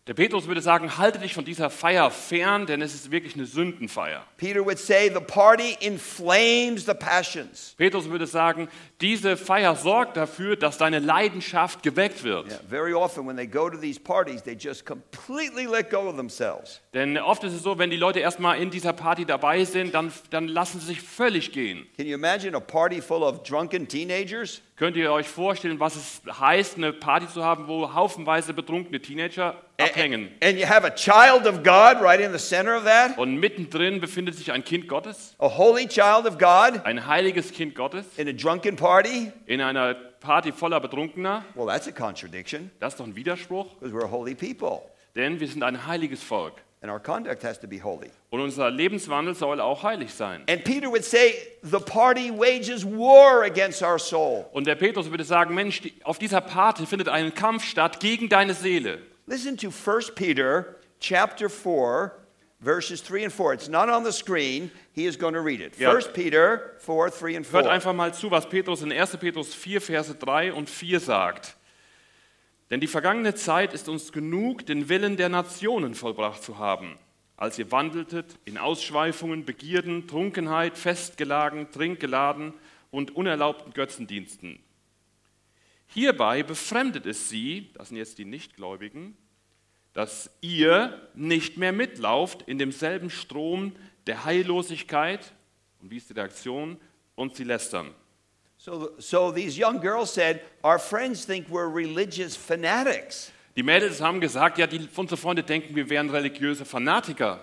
Der Petrus würde sagen, halte dich von dieser Feier fern, denn es ist wirklich eine Sündenfeier. Peter would say, the party inflames the passions. Petrus würde sagen, diese Feier sorgt dafür, dass deine Leidenschaft geweckt wird. Yeah, very often when they go to these parties, they just completely let go of themselves. Denn oft ist es so, wenn die Leute erstmal in dieser Party dabei sind, dann, dann lassen sie sich völlig gehen. Can you imagine a party full of drunken teenagers? Könnt ihr euch vorstellen, was es heißt, eine Party zu haben, wo haufenweise betrunkene Teenager abhängen? And you have a child of God right in the center of that? Und mittendrin befindet sich ein Kind Gottes, A holy child of God ein heiliges Kind Gottes, in a drunken party? in einer Party voller Betrunkener. Well, that's a contradiction Das ist doch ein Widerspruch, because we're a holy people denn wir sind ein heiliges Volk. And our conduct has to be holy. Und unser Lebenswandel soll auch heilig sein. And Peter would say, the party wages war against our soul. Und der Petrus würde sagen, Mensch, die- auf dieser Party findet ein Kampf statt gegen deine Seele. Listen to 1 Peter chapter 4, verses 3 and 4. It's not on the screen. He is going to read it. Ja. 1 Peter 4, 3 and 4. Hört einfach mal zu, was Petrus in 1. Petrus 4, Verse 3 und 4 sagt. Denn die vergangene Zeit ist uns genug, den Willen der Nationen vollbracht zu haben, als ihr wandeltet in Ausschweifungen, Begierden, Trunkenheit, Festgelagen, Trinkgeladen und unerlaubten Götzendiensten. Hierbei befremdet es sie, das sind jetzt die Nichtgläubigen, dass ihr nicht mehr mitlauft in demselben Strom der Heillosigkeit, und wie ist die Reaktion, und sie lästern. So, so these young girls said, Our friends think we're religious fanatics. Die Mädels haben gesagt, ja, die, unsere Freunde denken, wir wären religiöse Fanatiker.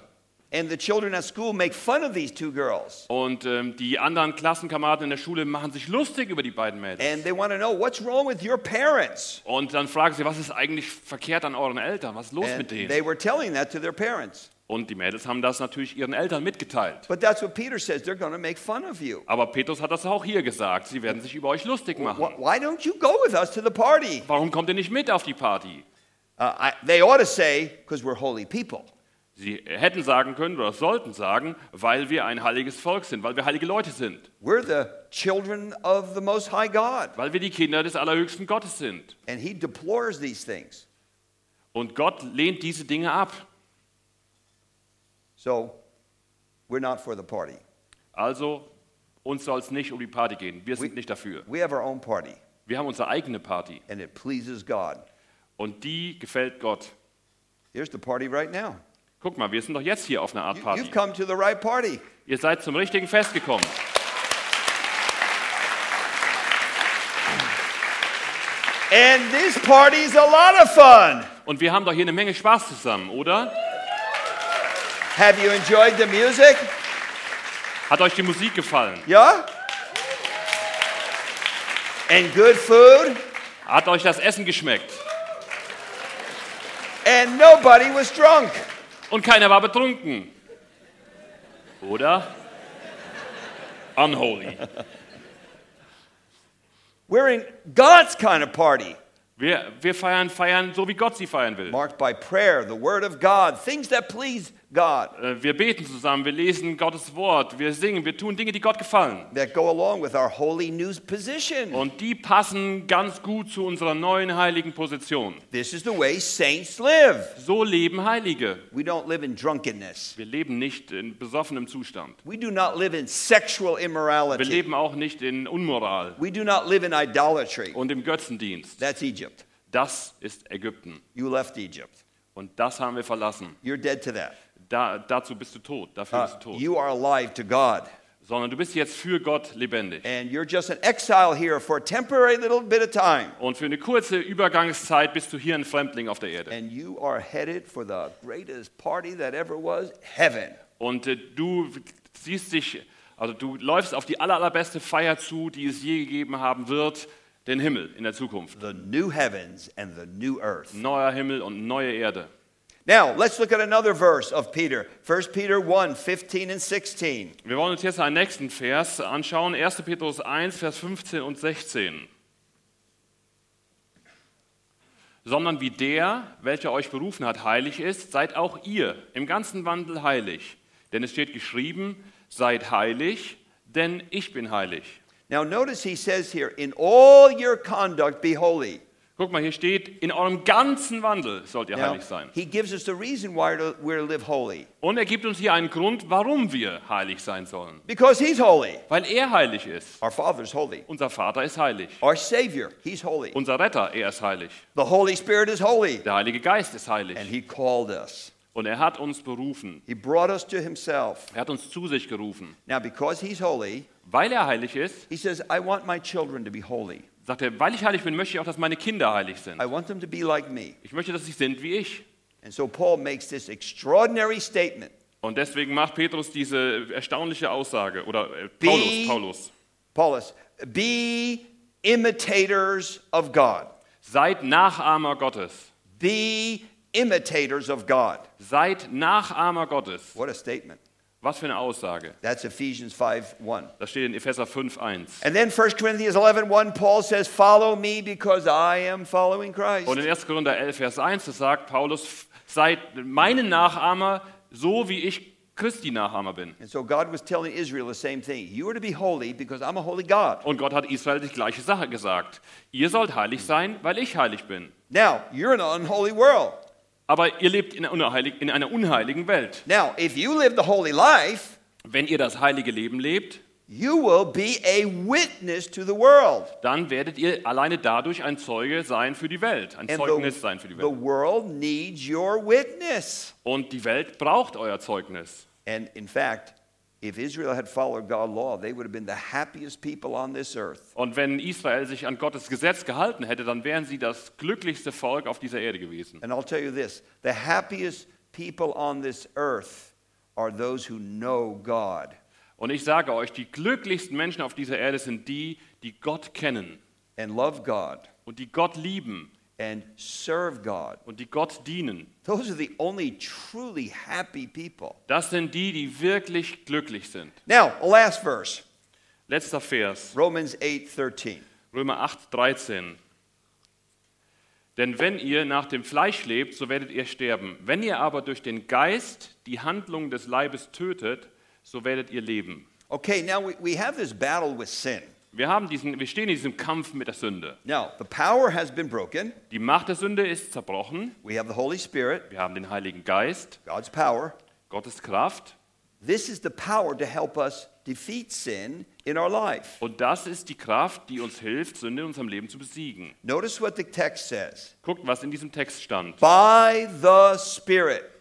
And the children at school make fun of these two girls. Und ähm, die anderen Klassenkameraden in der Schule machen sich lustig über die beiden Mädels. And they want to know what's wrong with your parents. Und dann fragen sie, was ist eigentlich verkehrt an euren Eltern? Was ist los And mit denen? they were telling that to their parents. Und die Mädels haben das natürlich ihren Eltern mitgeteilt. But that's what Peter says. They're going to make fun of you. Aber Petrus hat das auch hier gesagt. Sie werden sich über euch lustig machen. Why don't you go with us to the party? Warum kommt ihr nicht mit auf die Party? Uh, I, they ought to say, because we're holy people. Sie hätten sagen können oder sollten sagen, weil wir ein heiliges Volk sind, weil wir heilige Leute sind, We're the children of the Most High God. weil wir die Kinder des allerhöchsten Gottes sind. And He deplores these things. Und Gott lehnt diese Dinge ab. So we're not for the party. Also, uns soll es nicht um die Party gehen. Wir sind We- nicht dafür. We have our own party, Wir haben unsere eigene Party. and it pleases God. Und die gefällt Gott. Here's the party right now. Guck mal, wir sind doch jetzt hier auf einer Art You, Party. you've come to the right party. Ihr seid zum richtigen Fest gekommen. And this party's a lot of fun. Und wir haben doch hier eine Menge Spaß zusammen, oder? Have you enjoyed the music? Hat euch die Musik gefallen? Yeah? And good food? Hat euch das Essen geschmeckt? And nobody was drunk. Und keiner war betrunken. Oder? Unholy. We're in God's kind of party, Wir, wir feiern, feiern so, wie Gott sie feiern will. marked by prayer, the word of God, things that please God, Äh, Wir beten zusammen, wir lesen Gottes Wort, wir singen, wir tun Dinge, die Gott gefallen. that go along with our holy news position. Und die passen ganz gut zu unserer neuen heiligen Position. This is the way saints live. So leben Heilige. We don't live in drunkenness. Wir leben nicht in besoffenem Zustand. We do not live in sexual Wir immorality. leben auch nicht in Unmoral We do not live in idolatry. und im Götzendienst. That's Egypt. Das ist Ägypten. You left Egypt. Und das haben wir verlassen. You're dead to that. Da, dazu bist du tot, dafür Uh, bist du tot. you are alive to God. Sondern du bist jetzt für Gott lebendig. And you're just an exile here for a temporary little bit of time. Und für eine kurze Übergangszeit bist du hier ein Fremdling auf der Erde. And you are headed for the greatest party that ever was heaven. Und äh, du siehst dich, also du läufst auf die aller, allerbeste Feier zu, die es je gegeben haben wird, den Himmel in der Zukunft. The new heavens and the new earth. Neuer Himmel und neue Erde. Now, let's look at another verse of Peter. 1 Peter 1 15 and 16. Wir wollen uns jetzt einen nächsten Vers anschauen, 1. Petrus 1, Vers 15 und 16. Sondern wie der, welcher euch berufen hat, heilig ist, seid auch ihr im ganzen Wandel heilig. Denn es steht geschrieben, seid heilig, denn ich bin heilig. Now, notice he says here, in all your conduct be holy. Guck mal, hier steht, in eurem ganzen Wandel sollt ihr heilig sein. he gives us the reason why to- we're to live holy. Und er gibt uns hier einen Grund, warum wir heilig sein sollen. Because he's holy. Weil er heilig ist. Our Father's holy. Unser Vater ist heilig. Our Savior, he's holy. Unser Retter, er ist heilig. The Holy Spirit is holy. Der Heilige Geist ist heilig. And he called us. Und er hat uns berufen. He brought us to himself. Er hat uns zu sich gerufen. Now, because he's holy, Weil er heilig ist, he says, I want my children to be holy. Sagt er, weil ich heilig bin, möchte ich auch, dass meine Kinder heilig sind. I want them to be like me. Ich möchte, dass sie sind wie ich. And so Paul makes this extraordinary statement. Und deswegen macht Petrus diese erstaunliche Aussage. Oder äh, Paulus, Be- Paulus. Paulus, be imitators of God. Seid Nachahmer Gottes. Be imitators of God. Seid Nachahmer Gottes. What a statement. Was für eine Aussage. That's Ephesians 5 1. Das steht in Epheser 5, 1. And then 1 Corinthians 11 1, Paul says, Follow me because I am following Christ. Und in 1. Korinther 11, Vers 1, das sagt Paulus, seid meine Nachahmer, so wie ich Christi Nachahmer bin. And so God was telling Israel the same thing. You are to be holy because I'm a holy God. Und Gott hat Israel die gleiche Sache gesagt. Ihr sollt heilig sein, weil ich heilig bin. Now, you're in an unholy world. Aber ihr lebt in einer, unheilig, in einer unheiligen Welt. Now, if you live the holy life, Wenn ihr das heilige Leben lebt, you will be a witness to the world. dann werdet ihr alleine dadurch ein Zeuge sein für die Welt, ein And Zeugnis the, sein für die the Welt. world needs your witness. Und die Welt braucht euer Zeugnis. And in fact, if Israel had followed God's law, they would have been the happiest people on this earth. Und wenn Israel sich an Gottes Gesetz gehalten hätte, dann wären sie das glücklichste Volk auf dieser Erde gewesen. And I'll tell you this the happiest people on this earth are those who know God. Und ich sage euch, die glücklichsten Menschen auf dieser Erde sind die, die Gott kennen and love God und die Gott lieben and serve God. und die Gott dienen. Those are the only truly happy people. Das sind die, die wirklich glücklich sind. Now, a last verse, Letzter Vers, Romans 8:13. Römer 8, 13. Denn wenn ihr nach dem Fleisch lebt, so werdet ihr sterben. Wenn ihr aber durch den Geist die Handlung des Leibes tötet, so werdet ihr leben. Okay, now we, we have this battle with sin. Wir, haben diesen, wir stehen in diesem Kampf mit der Sünde. Now, the power has been broken. Die Macht der Sünde ist zerbrochen. We have the Holy Spirit, Wir haben den Heiligen Geist, God's power. Gottes Kraft. This is the power to help us defeat sin in our life. Und das ist die Kraft, die uns hilft, Sünde in unserem Leben zu besiegen. Notice what the text says. Guckt, was in diesem Text stand. By the Spirit.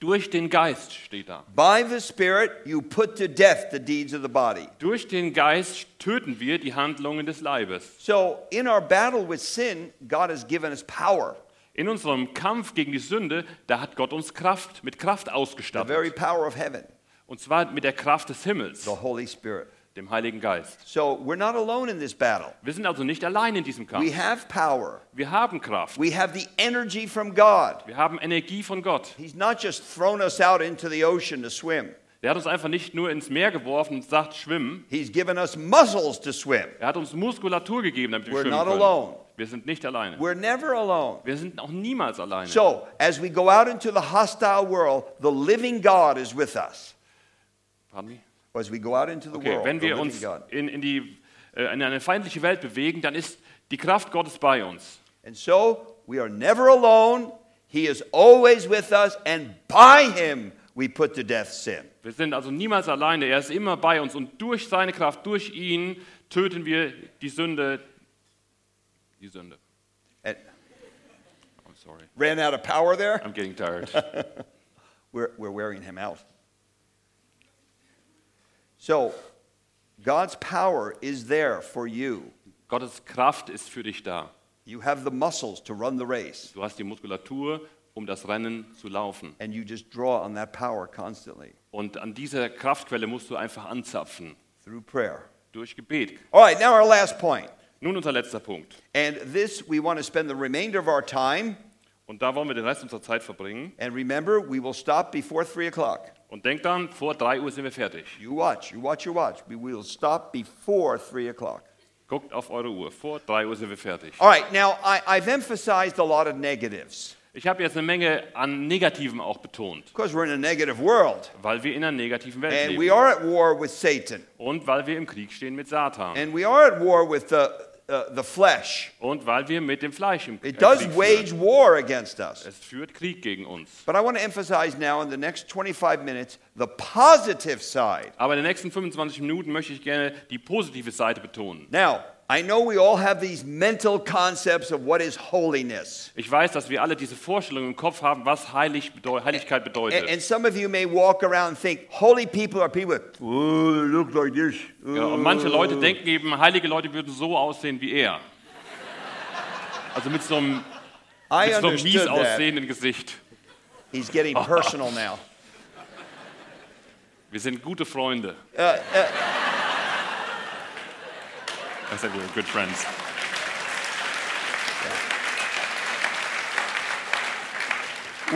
Durch den Geist steht da. By the Spirit, you put to death the deeds of the body. Durch den Geist töten wir die Handlungen des Leibes. So, in our battle with sin, God has given us power. In unserem Kampf gegen die Sünde, da hat Gott uns Kraft, mit Kraft the ausgestattet. very power of heaven, Und zwar mit der Kraft des Himmels, the Holy Spirit. Dem Heiligen Geist. So we're not alone in this battle. Wir sind also nicht allein in diesem We have power. Wir haben Kraft. We have the energy from God. Wir haben Energie von Gott. He's not just thrown us out into the ocean to swim. Er hat uns einfach nicht nur ins Meer geworfen und sagt, schwimmen. He's given us muscles to swim. Er hat uns Muskulatur gegeben, damit wir We're schwimmen not können. alone. Wir sind nicht alleine. We're never alone. Wir sind auch niemals alleine. So, as we go out into the hostile world, the living God is with us. Pardon me? Okay, wenn wir uns in, in, die, äh, in eine feindliche Welt bewegen, dann ist die Kraft Gottes bei uns. And so, we are never alone. He is always with us, and by him we put to death sin. Wir sind also niemals alleine. Er ist immer bei uns und durch seine Kraft, durch ihn töten wir die Sünde. Die Sünde. And I'm sorry. ran out of power there. I'm getting tired. *laughs* We're, we're wearing him out. So, God's power is there for you. Gottes Kraft ist für dich da. You have the muscles to run the race, Du hast die Muskulatur, um das Rennen zu laufen. and you just draw on that power constantly Und an dieser Kraftquelle musst du einfach anzapfen. through prayer. Durch Gebet. All right, now our last point. Nun unser letzter Punkt. And this, we want to spend the remainder of our time. Und da wollen wir den Rest unserer Zeit verbringen. And remember, we will stop before 3 o'clock. Und denk dann, vor 3 Uhr sind wir fertig. You watch, you watch your watch. We will stop before 3 o'clock. Guckt auf eure Uhr. Vor 3 Uhr sind wir fertig. All right, now I, I've emphasized a lot of negatives Ich habe jetzt eine Menge an Negativen auch betont, because we're in a negative world. weil wir in einer negativen Welt And we leben. are at war with Satan. Und weil wir im Krieg stehen mit Satan. And we are at war with the, uh, the flesh. Und weil wir mit dem Fleisch im It äh, does Krieg wage führen. war against us. Es führt Krieg gegen uns. But I want to emphasize now in the next 25 minutes the positive side. Aber in den nächsten 25 Minuten möchte ich gerne die positive Seite betonen. Now, I know we all have these mental concepts of what is holiness. Ich weiß, dass wir alle diese Vorstellung im Kopf haben, was Heilig bedeu Heiligkeit bedeutet. And, and some of you may walk around and think holy people are people that oh, they look like this. Ja, und manche Leute denken eben, heilige Leute würden so aussehen wie er. Also mit so einem, mit so einem mies understood that. aussehenden Gesicht. He's getting *laughs* personal now. Wir sind gute Freunde. Uh, I said we're good friends.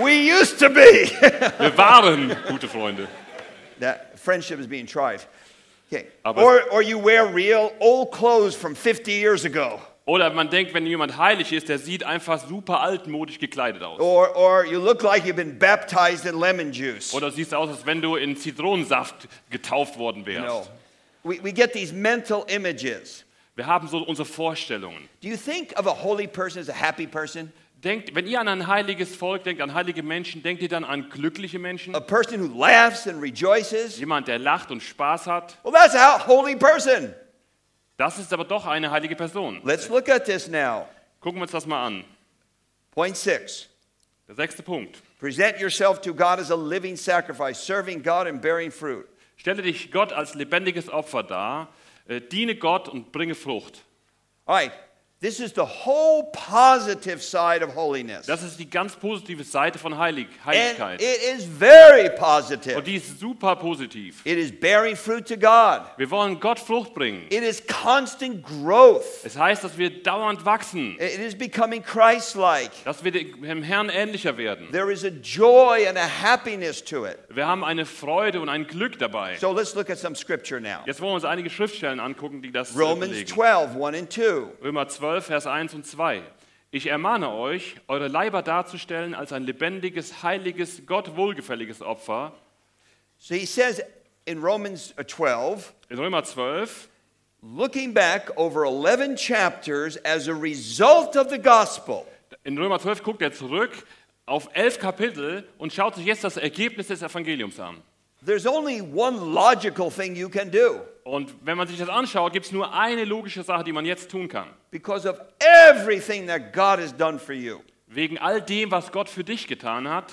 We used to be. *laughs* Wir waren gute Freunde. that friendship is being tried. Okay. Or, or you wear real old clothes from 50 years ago. Oder man denkt, wenn jemand heilig ist, der sieht einfach super altmodisch gekleidet aus. Or, or you look like you've been baptized in lemon juice. Oder siehst aus, als wenn du in Zitronensaft getauft worden wärst. know, we, we get these mental images. Wir haben so unsere Vorstellungen. Do you think of a holy person as a happy person? Denkt, wenn ihr an ein heiliges Volk denkt, an heilige Menschen, denkt ihr dann an glückliche Menschen? A person who laughs and rejoices? Jemand, der lacht und Spaß hat? Well, that's a holy person. Das ist aber doch eine heilige Person. Let's look at this now. Gucken wir uns das mal an. Point six. Der sechste Punkt. Present yourself to God as a living sacrifice, serving God and bearing fruit. Stelle dich Gott als lebendiges Opfer dar, diene Gott und bringe Frucht. All right, this is the whole positive side of holiness. Das ist die ganz positive Seite von Heilig, And Heiligkeit. it is very positive. Und die ist super positiv. It is bearing fruit to God. Wir wollen Gott Frucht bringen. It is constant growth. Es heißt, dass wir dauernd wachsen, It is becoming Christ like. dass wir dem Herrn ähnlicher werden. There is a joy and a happiness to it. Wir haben eine Freude und ein Glück dabei. So let's look at some scripture now. Jetzt wollen wir uns einige Schriftstellen angucken, die das Romans belegen. 12, 1 and 2. Römer 12, Vers 1 und 2. Ich ermahne euch, eure Leiber darzustellen als ein lebendiges, heiliges, Gott wohlgefälliges Opfer. So he says in Romans 12, In Römer 12, looking back over 11 chapters as a result of the gospel, in Römer 12 guckt er zurück auf elf Kapitel und schaut sich jetzt das Ergebnis des Evangeliums an. There's only one logical thing you can do Und wenn man sich das anschaut, gibt es nur eine logische Sache, die man jetzt tun kann. because of everything that God has done for you. Wegen all dem, was Gott für dich getan hat,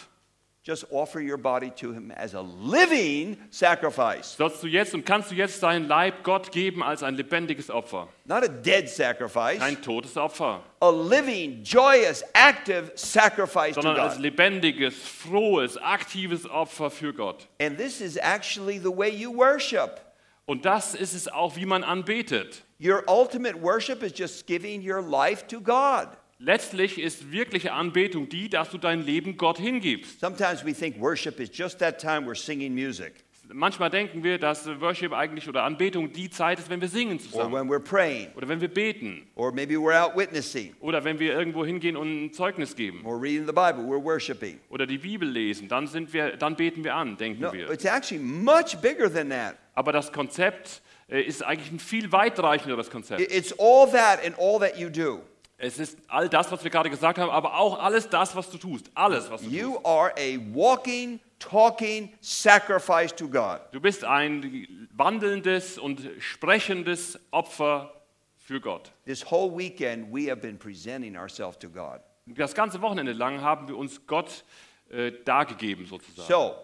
just offer your body to Him as a living sacrifice, sollst du jetzt und kannst du jetzt deinen Leib Gott geben als ein lebendiges Opfer. not a dead sacrifice, Kein totes Opfer, a living, joyous, active sacrifice to sondern als lebendiges, frohes, aktives Opfer für Gott. And this is actually the way you worship. Und das ist es auch, wie man anbetet. Your ultimate worship is just giving your life to God. Letztlich ist wirkliche Anbetung die, dass du dein Leben Gott hingibst. Sometimes we think worship is just that time we're singing music Manchmal denken wir, dass Worship eigentlich oder Anbetung die Zeit ist, wenn wir singen or zusammen when we're praying oder wenn wir beten or maybe we're out witnessing oder wenn wir irgendwo hingehen und ein Zeugnis geben or reading the Bible. We're worshiping. oder die Bibel lesen. Dann, sind wir, dann beten wir an, denken No, wir. it's actually much bigger than that. Aber das Konzept äh, ist eigentlich ein viel weitreichenderes Konzept. It- It's all that and all that you do. Es ist all das, was wir gerade gesagt haben, aber auch alles das, was du tust. Alles, was du You tust. are a walking, talking sacrifice to God. Du bist ein wandelndes und sprechendes Opfer für Gott. This whole weekend, we have been presenting ourselves to God. Das ganze Wochenende lang haben wir uns Gott äh, dargegeben, sozusagen. So,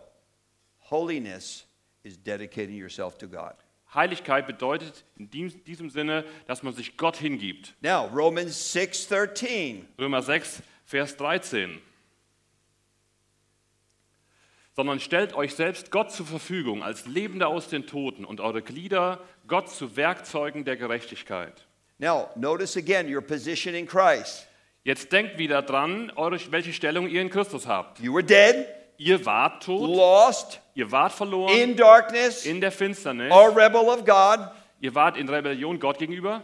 holiness is dedicating yourself to God. Heiligkeit bedeutet in dies- diesem Sinne, dass man sich Gott hingibt. Now, Romans 6:13. Römer 6, Vers 13. Sondern stellt euch selbst Gott zur Verfügung als Lebender aus den Toten und eure Glieder Gott zu Werkzeugen der Gerechtigkeit. Now, notice again your position in Christ. Jetzt denkt wieder dran, eure, welche Stellung ihr in Christus habt. You were dead, Ihr wart tot, lost, ihr wart verloren. In darkness, in der Finsternis, a rebel of God, ihr wart in Rebellion Gott gegenüber,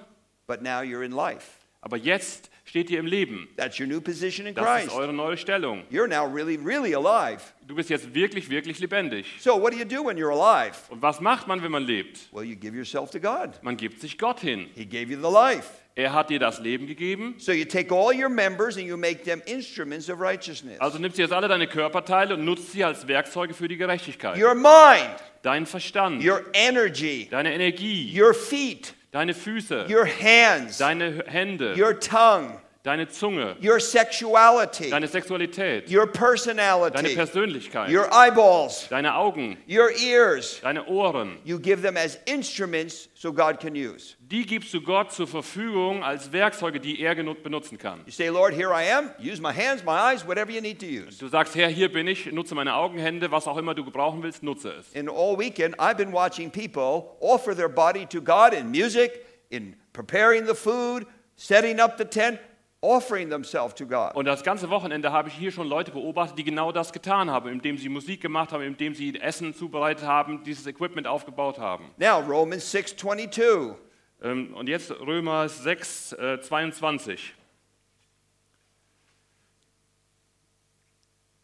but now you're in life. aber jetzt steht ihr im Leben. That's your new position in Das ist Christ. eure neue Stellung. You're now really, really alive. Du bist jetzt wirklich, wirklich lebendig. So, what do you do when you're alive? Und was macht man, wenn man lebt? Well, you give yourself to God. Man gibt sich Gott hin. He gave you the life. Er hat dir das Leben gegeben. So, you take all your members and you make them instruments of righteousness. Also nimmst du jetzt alle deine Körperteile und nutzt sie als Werkzeuge für die Gerechtigkeit. Your mind, Dein Verstand, your energy, deine Energie, your feet, deine Füße, your hands, deine Hände, your tongue, deine Zunge, your sexuality, deine Sexualität, your deine personality, Persönlichkeit, your eyeballs, deine Augen, your ears. deine Ohren. You give them as instruments so God can use. Die gibst du Gott zur Verfügung als Werkzeuge, die er benutzen kann. You say, Lord, here I am. Use my hands, my eyes, whatever you need to use. Du sagst, Herr, hier bin ich, nutze meine Augen, Hände, was auch immer du gebrauchen willst, nutze es. And all weekend, I've been watching people offer their body to God in music, in preparing the food, setting up the tent, offering themselves to God. Und das ganze Wochenende habe ich hier schon Leute beobachtet, die genau das getan haben, indem sie Musik gemacht haben, indem sie Essen zubereitet haben, dieses Equipment aufgebaut haben. Now, Romans 6:22. Ähm, Und jetzt Römer 6, äh, 22.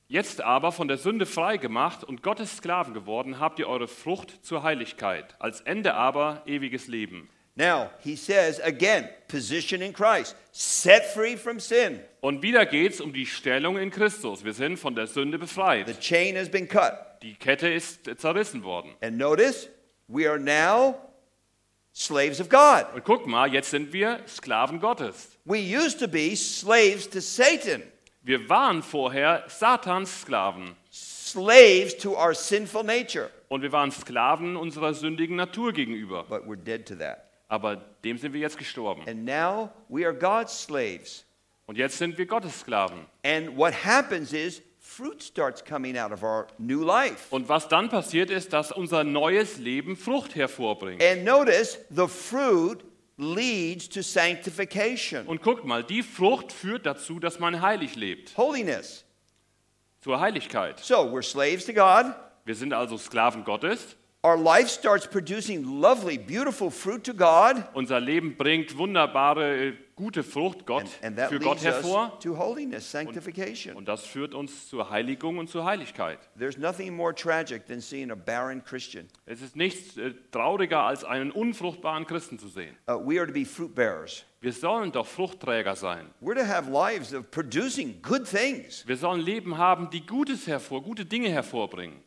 Jetzt aber von der Sünde frei gemacht und Gottes Sklaven geworden, habt ihr eure Frucht zur Heiligkeit, als Ende aber ewiges Leben. Now, he says again, position in Christ, set free from sin. Und wieder geht es um die Stellung in Christus. Wir sind von der Sünde The befreit. chain has been cut. Die Kette ist zerrissen worden. And notice, we are now slaves of God. Und guck mal, jetzt sind wir Sklaven Gottes. We used to be slaves to Satan, Wir waren vorher Satans Sklaven slaves to our sinful nature, und wir waren Sklaven unserer sündigen Natur gegenüber. but we're dead to that. Aber dem sind wir jetzt gestorben. And now we are God's slaves. Und jetzt sind wir Gottes Sklaven. And what happens is fruit starts coming out of our new life. Und was dann passiert ist, dass unser neues Leben Frucht hervorbringt. And notice the fruit leads to sanctification, Und guck mal, die Frucht führt dazu, dass man heilig lebt. holiness. Zur Heiligkeit. So we're slaves to God. Wir sind also Sklaven Gottes. Our life starts producing lovely, beautiful fruit to God. Unser Leben bringt wunderbare, äh, gute Frucht Gott, And, and für Gott hervor. to holiness, sanctification. Und das führt uns zur Heiligung und zur Heiligkeit. There's nothing more tragic than seeing a barren Christian. Es ist nichts äh, trauriger, als einen unfruchtbaren Christen zu sehen. Uh, we are to be fruit bearers. Wir sollen doch Fruchtträger sein. We're to have lives of producing good things. Wir sollen Leben haben, die Gutes hervor, gute Dinge hervorbringen.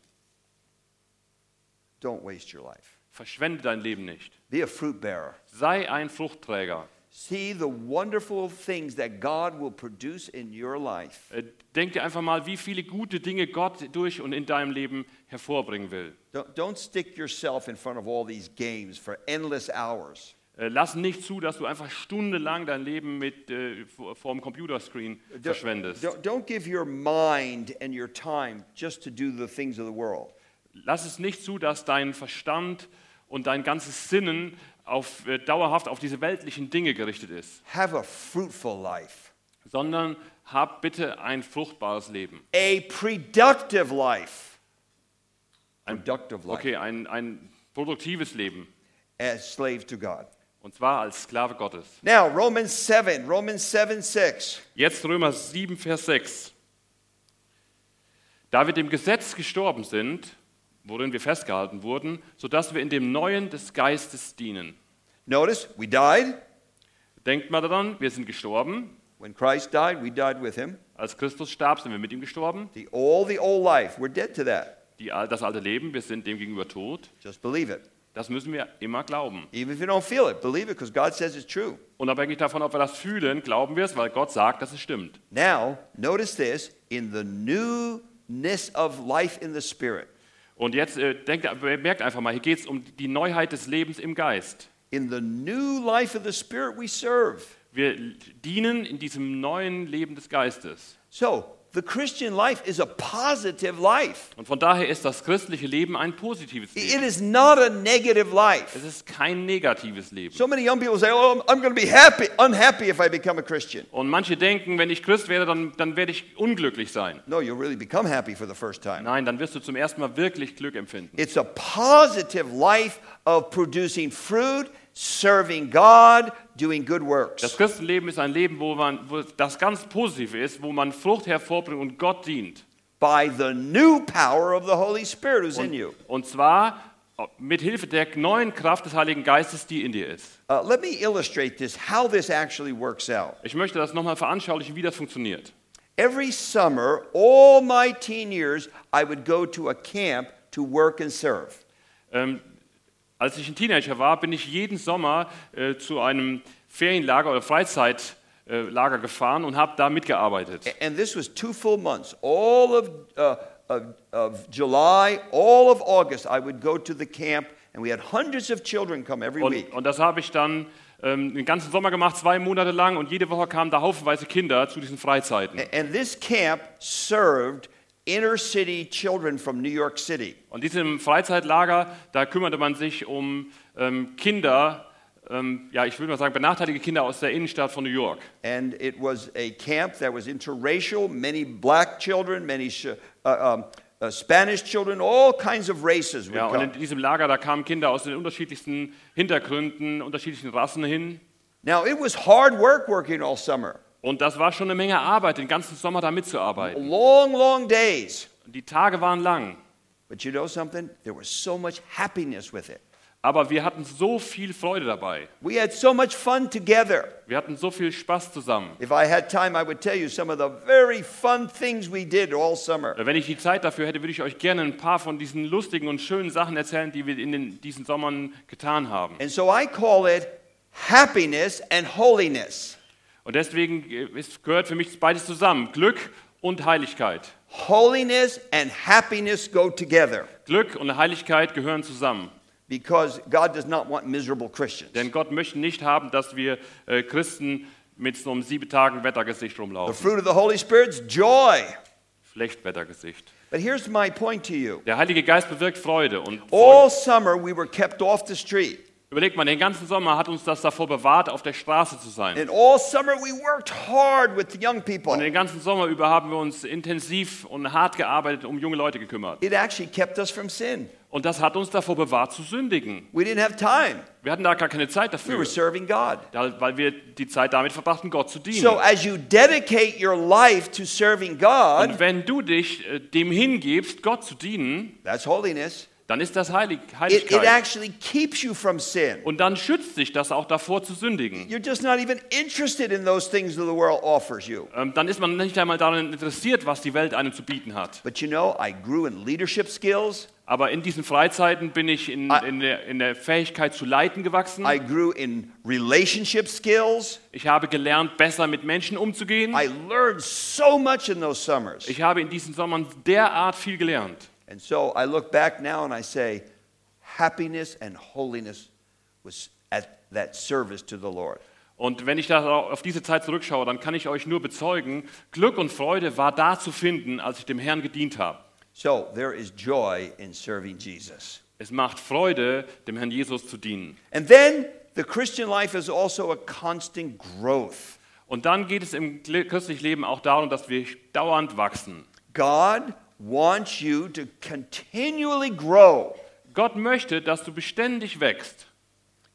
Don't waste your life. Verschwende dein Leben nicht. Be a fruit bearer. Sei ein Fruchtträger. See the wonderful things that God will produce in your life. Äh, Denk dir einfach mal, wie viele gute Dinge Gott durch und in deinem Leben hervorbringen will. Don't, don't stick yourself in front of all these games for endless hours. Äh, Lass nicht zu, dass du einfach stundenlang dein Leben mit äh, vor dem Computerscreen verschwendest. don't, don't give your mind and your time just to do the things of the world. Lass es nicht zu, dass dein Verstand und dein ganzes Sinnen auf, äh, dauerhaft auf diese weltlichen Dinge gerichtet ist, Have a fruitful life, sondern hab bitte ein fruchtbares Leben. a productive life. Ein, Productive life okay, ein, ein produktives Leben. as slave to God. Und zwar als Sklave Gottes. Now, Romans 7, Romans 7 6. Jetzt Römer 7, Vers 6. Da wir dem Gesetz gestorben sind, worin wir festgehalten wurden, sodass wir in dem Neuen des Geistes dienen. Notice, we died. Denkt mal daran, wir sind gestorben. When Christ died, we died with him. Als Christus starb, sind wir mit ihm gestorben. The, all the old life, we're dead to that. Die, das alte Leben, wir sind dem gegenüber tot. Just believe it. Das müssen wir immer glauben. Even if you don't feel it, believe it because God says it's true. Unabhängig davon, ob wir das fühlen, glauben wir es, weil Gott sagt, dass es stimmt. Now, notice this in the newness of life in the Spirit. Und jetzt äh, denkt, merkt einfach mal, hier geht es um die Neuheit des Lebens im Geist. In the new life of the Spirit, we serve. Wir dienen in diesem neuen Leben des Geistes. So, the Christian life is a positive life. Und von daher ist das christliche Leben ein positives It Leben. is not a negative life. Es ist kein negatives Leben. So many young people say, "Oh, I'm- I'm going to be happy, unhappy if I become a Christian." Und manche denken, wenn ich Christ werde, dann, dann werde ich unglücklich sein. No, you'll really become happy for the first time. Nein, dann wirst du zum ersten Mal wirklich Glück empfinden. It's a positive life of producing fruit, serving God, doing good Das works. Christenleben ist ein Leben, wo, man, wo das ganz positiv ist, wo man Frucht hervorbringt und Gott dient. By the new power of the Holy Spirit who's in you. Und zwar mit Hilfe der neuen Kraft des Heiligen Geistes, die in dir ist. Uh, let me illustrate this, how this actually works out. Ich möchte das nochmal veranschaulichen, wie das funktioniert. Every summer, all my teen years, I would go to a camp to work and serve. Ähm, als ich ein Teenager war, bin ich jeden Sommer äh, zu einem Ferienlager oder Freizeitlager gefahren und habe da mitgearbeitet. And this was two full months. All of, uh, of, of July, all of August, I would go to the camp, and we had hundreds of children come every Und, week. und das habe ich dann ähm, den ganzen Sommer gemacht, zwei Monate lang, und jede Woche kamen da haufenweise Kinder zu diesen Freizeiten. A- And this camp served inner city children from New York City. Und diesem Freizeitlager, da kümmerte man sich um ähm, Kinder, ähm, ja, ich würde mal sagen, benachteiligte Kinder aus der Innenstadt von New York. And it was a camp that was interracial, many black children, many uh, um, uh, Spanish children, all kinds of races would Ja, und in diesem Lager, da kamen Kinder aus den unterschiedlichsten Hintergründen, unterschiedlichen Rassen hin. Now, it was hard work working all summer. Und das war schon eine Menge Arbeit, den ganzen Sommer da mitzuarbeiten. Long, long days. Die Tage waren lang, But you know something? There was so much happiness with it. aber wir hatten so viel Freude dabei. We had so much fun together. Wir hatten so viel Spaß zusammen. If I had time, I would tell you some of the very fun things we did all summer. Wenn ich die Zeit dafür hätte, würde ich euch gerne ein paar von diesen lustigen und schönen Sachen erzählen, die wir in den, diesen Sommern getan haben. And so I call it happiness and holiness. Und deswegen äh, gehört für mich beides zusammen, Glück und Heiligkeit. Holiness and happiness go together Glück und Heiligkeit gehören zusammen. because God does not want miserable Christians. Denn Gott möchte nicht haben, dass wir äh, Christen mit so einem sieben Tagen Wettergesicht The rumlaufen. fruit of the Holy Spirit's joy. Schlechtwettergesicht. But here's my point to you. Der Heilige Geist bewirkt Freude. Und All summer we were kept off the street. Überlegt mal, den ganzen Sommer hat uns das davor bewahrt, auf der Straße zu sein. And all summer we worked hard with the young people. Und den ganzen Sommer über haben wir uns intensiv und hart gearbeitet, um junge Leute gekümmert. It actually kept us from sin. Und das hat uns davor bewahrt zu sündigen. We didn't have time. Wir hatten da gar keine Zeit We dafür, were serving God. da- weil wir die Zeit damit verbrachten, Gott zu dienen. So as you dedicate your life to serving God, Und wenn du dich äh, dem hingibst, Gott zu dienen, that's holiness. Dann ist das Heilig It, it Heiligkeit. actually keeps you from sin. Und dann schützt dich das auch davor zu sündigen. You're just not even interested in those things that the world offers you. Ähm, dann ist man nicht einmal daran interessiert, was die Welt einem zu bieten hat. But you know, I grew in leadership skills. Aber in diesen Freizeiten bin ich in, I- in, der, in der Fähigkeit zu leiten gewachsen. I grew in relationship skills. Ich habe gelernt, besser mit Menschen umzugehen. I learned so much in those summers. Ich habe in diesen Sommern derart viel gelernt. And so I look back now and I say, happiness and holiness was at that service to the Lord. Und wenn ich da auf diese Zeit zurückschaue, dann kann ich euch nur bezeugen, Glück und Freude war da zu finden, als ich dem Herrn gedient habe. So there is joy in serving Jesus. Es macht Freude, dem Herrn Jesus zu dienen. And then the Christian life is also a constant growth. Und dann geht es im christlichen Leben auch darum, dass wir dauernd wachsen. God wants you to continually grow. Gott möchte, dass du beständig wächst.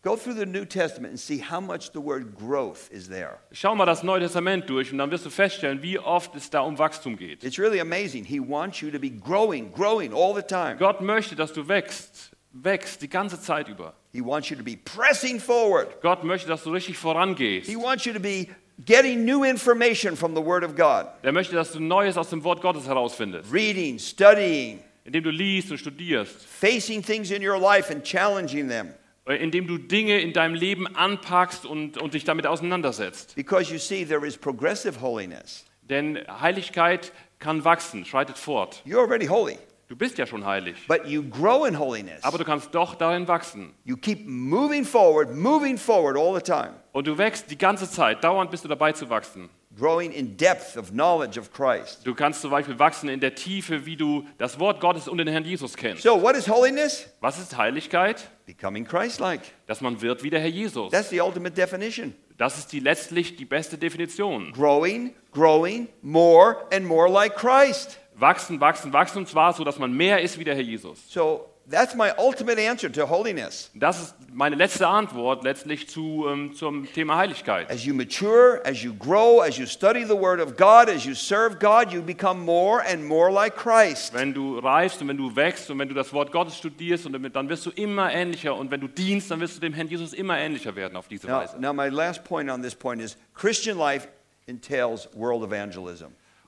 Go through the New Testament and see how much the word growth is there. Schau mal das Neue Testament durch und dann wirst du feststellen, wie oft es da um Wachstum geht. It's really amazing. He wants you to be growing, growing all the time. Gott möchte, dass du wächst, wächst die ganze Zeit über. He wants you to be pressing forward. Gott möchte, dass du richtig vorangehst. He wants you to be getting new information from the Word of God, Er möchte, dass du Neues aus dem Wort Gottes herausfindest, reading, studying, indem du liest und studierst, facing things in your life and challenging them. äh, indem du Dinge in deinem Leben anpackst und, und dich damit auseinandersetzt. Because you see, there is progressive holiness. Denn Heiligkeit kann wachsen, schreitet fort. You're already holy, Du bist ja schon heilig, but you grow in holiness. aber du kannst doch darin wachsen. You keep moving forward, moving forward all the time, Und du wächst die ganze Zeit, dauernd bist du dabei zu wachsen. growing in depth of knowledge of Christ. Du kannst zum Beispiel wachsen in der Tiefe, wie du das Wort Gottes und den Herrn Jesus kennst. So, what is holiness? Was ist Heiligkeit? Becoming Christ like. Dass man wird wie der Herr Jesus. That's the ultimate definition. Das ist die letztlich die beste Definition. Growing, growing more and more like Christ. Wachsen, wachsen, wachsen und zwar so, dass man mehr ist wie der Herr Jesus. So, that's my ultimate answer to holiness. Das ist meine letzte Antwort letztlich zu, ähm, zum Thema Heiligkeit. As you mature, as you grow, as you study the Word of God, as you serve God, you become more and more like Christ. Wenn du reifst und wenn du wächst und wenn du das Wort Gottes studierst, und damit, dann wirst du immer ähnlicher. Und wenn du dienst, dann wirst du dem Herrn Jesus immer ähnlicher werden auf diese Now, Weise. now, my last point on this point is Christian life entails world evangelism.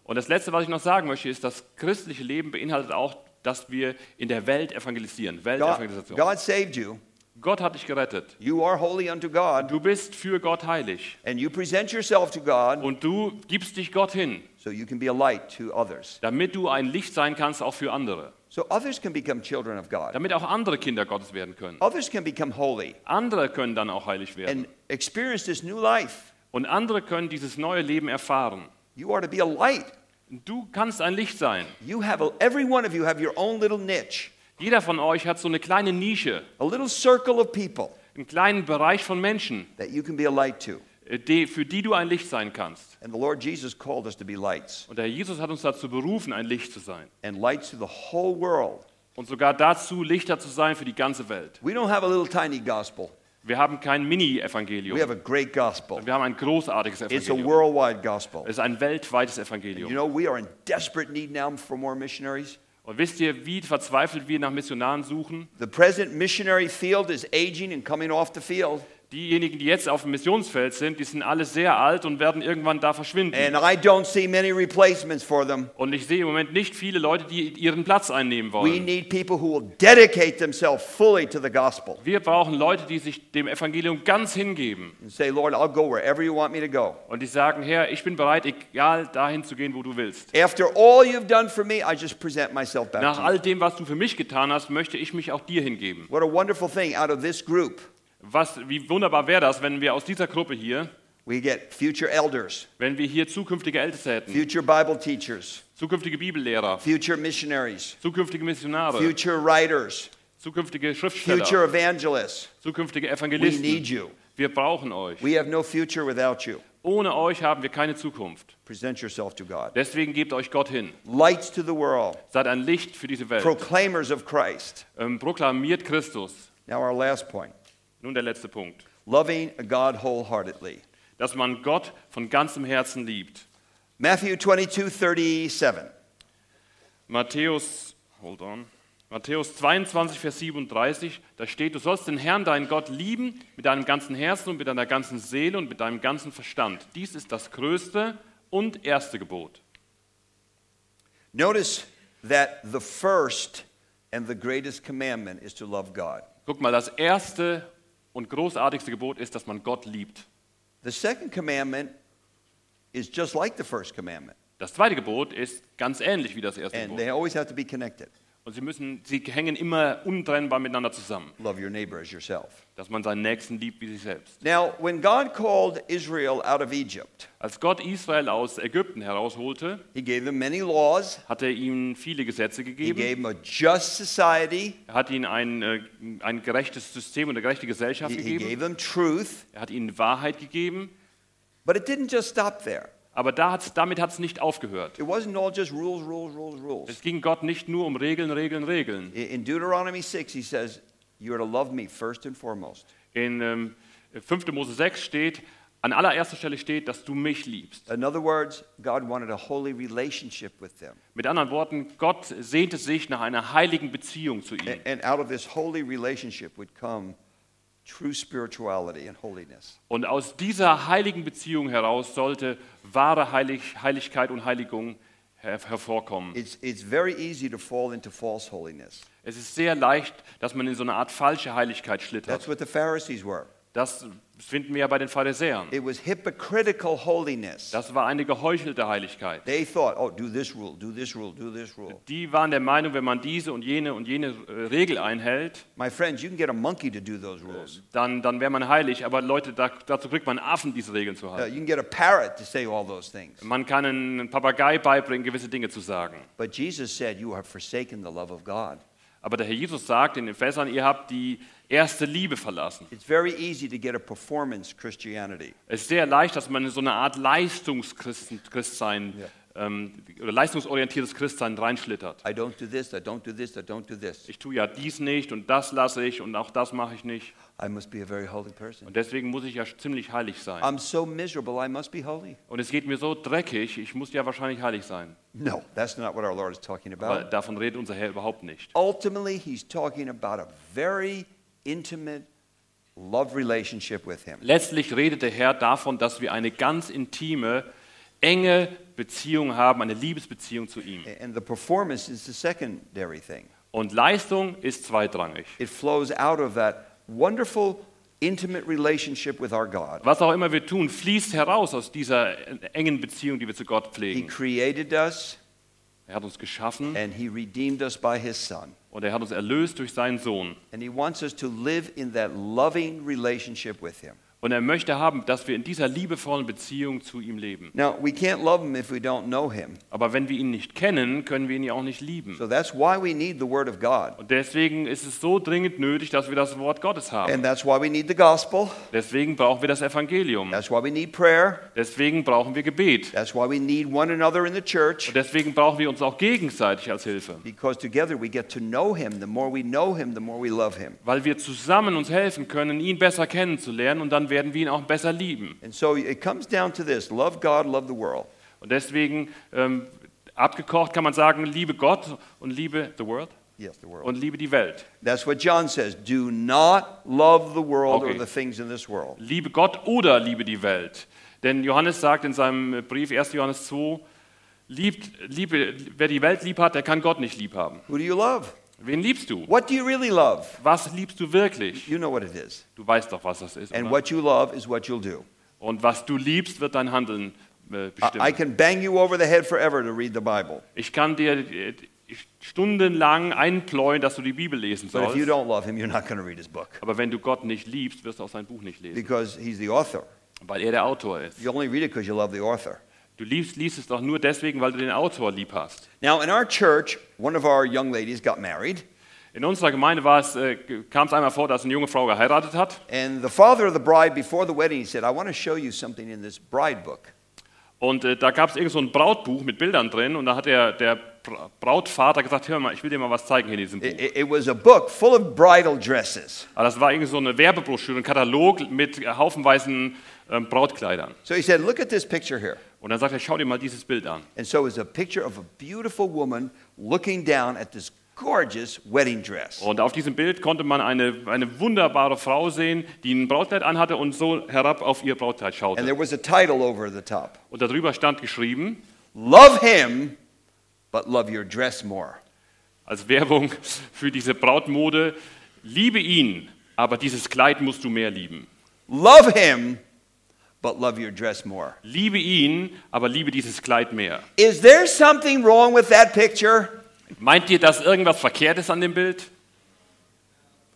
Und das Letzte, was ich noch sagen möchte, ist, das christliche Leben beinhaltet auch, dass wir in der Welt evangelisieren. God, Weltevangelisation. God saved you. Gott hat dich gerettet. You are holy unto God, Du bist für Gott heilig. and you present yourself to God Und du gibst dich Gott hin, so you can be a light to others. damit du ein Licht sein kannst, auch für andere. So others can become children of God. Damit auch andere Kinder Gottes werden können. Others can become holy Andere können dann auch heilig werden. and experience this new life. Und andere können dieses neue Leben erfahren. You are to be a light. Du kannst ein Licht sein. You have a, every one of you have your own little niche, Jeder von euch hat so eine kleine Nische, a little circle of people einen kleinen Bereich von Menschen, that you can be a light to. äh, die, für die du ein Licht sein kannst. And the Lord Jesus called us to be lights Und der Herr Jesus hat uns dazu berufen, ein Licht zu sein. and lights to the whole world. Und sogar dazu, Lichter zu sein für die ganze Welt. We don't have a little tiny gospel. Wir haben kein We Mini-Evangelium. have a great gospel. Wir haben ein großartiges It's a Evangelium. worldwide gospel. Es ist ein weltweites You Evangelium. know, we are in desperate need now for more missionaries. Und wisst ihr, wie verzweifelt wir nach Missionaren suchen? The present missionary field is aging and coming off the field. Diejenigen, die jetzt auf dem Missionsfeld sind, die sind alle sehr alt und werden irgendwann da verschwinden. And I don't see many replacements for them. Und ich sehe im Moment nicht viele Leute, die ihren Platz einnehmen We wollen. need people who will dedicate themselves fully to the gospel Wir brauchen Leute, die sich dem Evangelium ganz hingeben and say, Lord, I'll go wherever you want me to go. und die sagen, Herr, ich bin bereit, egal dahin zu gehen, wo du willst. After all you've done for me, I just present myself back Nach all dem, was du für mich getan hast, möchte ich mich auch dir hingeben. What a wonderful thing out of this group. Was, wie wunderbar wäre das, wenn wir aus dieser Gruppe hier, We get future elders, wenn wir hier zukünftige Älteste hätten, future Bible teachers, zukünftige Bibellehrer, future missionaries, zukünftige Missionare, future writers, zukünftige Schriftsteller, future evangelists. zukünftige We need Evangelisten. you. Wir brauchen euch. We have no future without you. Ohne euch haben wir keine Zukunft. Present yourself to God. Deswegen gebt euch Gott hin. Lights to the world, Seid ein Licht für diese Welt. proclaimers of Christ. Ähm, proklamiert Christus. Now, our last point Nun der letzte Punkt. loving God wholeheartedly. Dass man Gott von ganzem Herzen liebt. Matthew 22 37. Matthäus, hold on. Matthäus 22, Vers 37, da steht, du sollst den Herrn, deinen Gott, lieben mit deinem ganzen Herzen und mit deiner ganzen Seele und mit deinem ganzen Verstand. Dies ist das größte und erste Gebot. Notice that the first and the greatest commandment is to love God. Guck mal, das erste und großartigste Gebot ist, dass man Gott liebt. The second commandment is just like the first commandment, Das zweite Gebot ist ganz ähnlich wie das erste and Gebot. they always have to be connected. Und sie, müssen, sie hängen immer untrennbar miteinander zusammen, Love your neighbor as yourself. dass man seinen Nächsten liebt wie sich selbst. Now, when God called Israel out of Egypt, Als Gott Israel aus Ägypten herausholte, He gave them many laws, hat er ihnen viele Gesetze He gegeben. gave them a just society, Er hat ihnen ein, äh, ein gerechtes System und eine gerechte Gesellschaft He, he gegeben. gave them truth, Er hat ihnen Wahrheit gegeben. but it didn't just stop there. Aber da hat's, damit hat es nicht aufgehört. It wasn't all just rules, rules, rules, rules. Es ging Gott nicht nur um Regeln, Regeln, Regeln. In Deuteronomy 6, He says, You are to love me first and foremost. In ähm, 5. Mose 6 steht, an allererster Stelle steht, dass du mich liebst. In other words, God wanted a holy relationship with them. Mit anderen Worten, Gott sehnte sich nach einer heiligen Beziehung zu ihm. And, and out of this holy relationship would come true spirituality and holiness. Und aus dieser heiligen Beziehung heraus sollte wahre Heilig, Heiligkeit und Heiligung her hervorkommen. It's, it's very easy to fall into false holiness. Es ist sehr leicht, dass man in so eine Art falsche Heiligkeit That's schlittert. what the Pharisees were. Das finden wir ja bei den Pharisäern. It was hypocritical holiness. Das war eine geheuchelte Heiligkeit. They thought, oh, do this rule, do this rule, do this rule. Die waren der Meinung, wenn man diese und jene und jene äh, Regel einhält, My friends, you can get a monkey to do those rules. dann, dann wäre man heilig. Aber Leute, da, dazu kriegt man Affen, diese Regeln zu Uh, halten. you can get a parrot to say all those things. Man kann einen Papagei beibringen, gewisse Dinge zu sagen. But Jesus said, You have forsaken the love of God. Aber der Herr Jesus sagt in den Fässern, ihr habt die erste Liebe verlassen. It's very easy to get a performance Christianity. Es ist sehr leicht, dass man in so eine Art Leistungschristsein ähm, leistungsorientiertes Christsein reinschlittert. I don't do this, I don't do this, I don't do this. Ich tue ja dies nicht und das lasse ich und auch das mache ich nicht. I must be a very holy person. Und deswegen muss ich ja ziemlich heilig sein. I'm so miserable, I must be holy. Und es geht mir so dreckig, ich muss ja wahrscheinlich heilig sein. No, that's not what our Lord is talking Aber about. davon redet unser Herr überhaupt nicht. Ultimately, He's talking about a very intimate love relationship with Him. Letztlich redet der Herr davon, dass wir eine ganz intime, enge Beziehung haben, eine Liebesbeziehung zu ihm. And the performance is the secondary thing. Und Leistung ist zweitrangig. It flows out of that wonderful, intimate relationship with our God. Was auch immer wir tun, fließt heraus aus dieser engen Beziehung, die wir zu Gott He pflegen. created us Er hat uns geschaffen and He redeemed us by His Son. und er hat uns erlöst durch seinen Sohn. And He wants us to live in that loving relationship with Him. Und er möchte haben, dass wir in dieser liebevollen Beziehung zu ihm leben. Now, we can't love Him if we don't know Him. Aber wenn wir ihn nicht kennen, können wir ihn ja auch nicht lieben. So that's why we need the Word of God. Und deswegen ist es so dringend nötig, dass wir das Wort Gottes haben. And that's why we need the gospel. Deswegen brauchen wir das Evangelium. That's why we need prayer. Deswegen brauchen wir Gebet. That's why we need one another in the church. Und deswegen brauchen wir uns auch gegenseitig als Hilfe. Because together we get to know Him. The more we know Him, the more we love Him. Weil wir zusammen uns helfen können, ihn besser kennenzulernen und dann werden wir ihn auch besser lieben. And so it comes down to this love God, love the world. Und deswegen, ähm, abgekocht kann man sagen, liebe Gott und liebe the world Yes, the world. und liebe die Welt. That's what John says. Do not love the world or Okay. the things in this world. Liebe Gott oder liebe die Welt. Denn Johannes sagt in seinem Brief 1. Johannes 2, liebt, liebe, wer die Welt lieb hat, der kann Gott nicht lieb haben. Who do you love? Wen liebst du? What do you really love? Was liebst du wirklich? You know what it is. Du weißt doch, was das ist. And Oder? what you love is what you'll do. Und was du liebst, wird dein Handeln äh, I, I bestimmen. can bang you over the head forever to read the Bible. Ich kann dir äh, stundenlang einpläuen, dass du die Bibel lesen But if you sollst. don't love him, you're not going to read his book Aber wenn du Gott nicht liebst, wirst du auch sein Buch nicht lesen, because he's the author. weil er der Autor ist. You only read it because you love the author. Du liebst, liest es doch nur deswegen, weil du den Autor lieb hast. Now, in our church, one of our young ladies got married, In unserer Gemeinde war es, äh, kam es einmal vor, dass eine junge Frau geheiratet hat. and the father of the bride, before the wedding, he said, I want to show you something in this bride book. Und äh, da gab es irgend so ein Brautbuch mit Bildern drin. Und da hat der, der Bra- Brautvater gesagt, hör mal, ich will dir mal was zeigen hier in diesem Buch. It, it- was a book full of bridal dresses. Aber das war irgendwie so eine Werbebroschüre, ein Katalog mit haufenweisen ähm, Brautkleidern. So he said, Look at this picture here. Und dann sagt er, schau dir mal dieses Bild an. And so it was a picture of a beautiful woman looking down at this gorgeous wedding dress. Und auf diesem Bild konnte man eine, eine wunderbare Frau sehen, die ein Brautkleid anhatte und so herab auf ihr Brautkleid And schaute. there was a title over the top Und darüber stand geschrieben, Love him, but love your dress more. als Werbung für diese Brautmode, liebe ihn, aber dieses Kleid musst du mehr lieben. Love him, but love your dress more. Liebe ihn, aber liebe dieses Kleid mehr. Is there something wrong with that picture? Meint ihr, dass irgendwas verkehrt ist an dem Bild?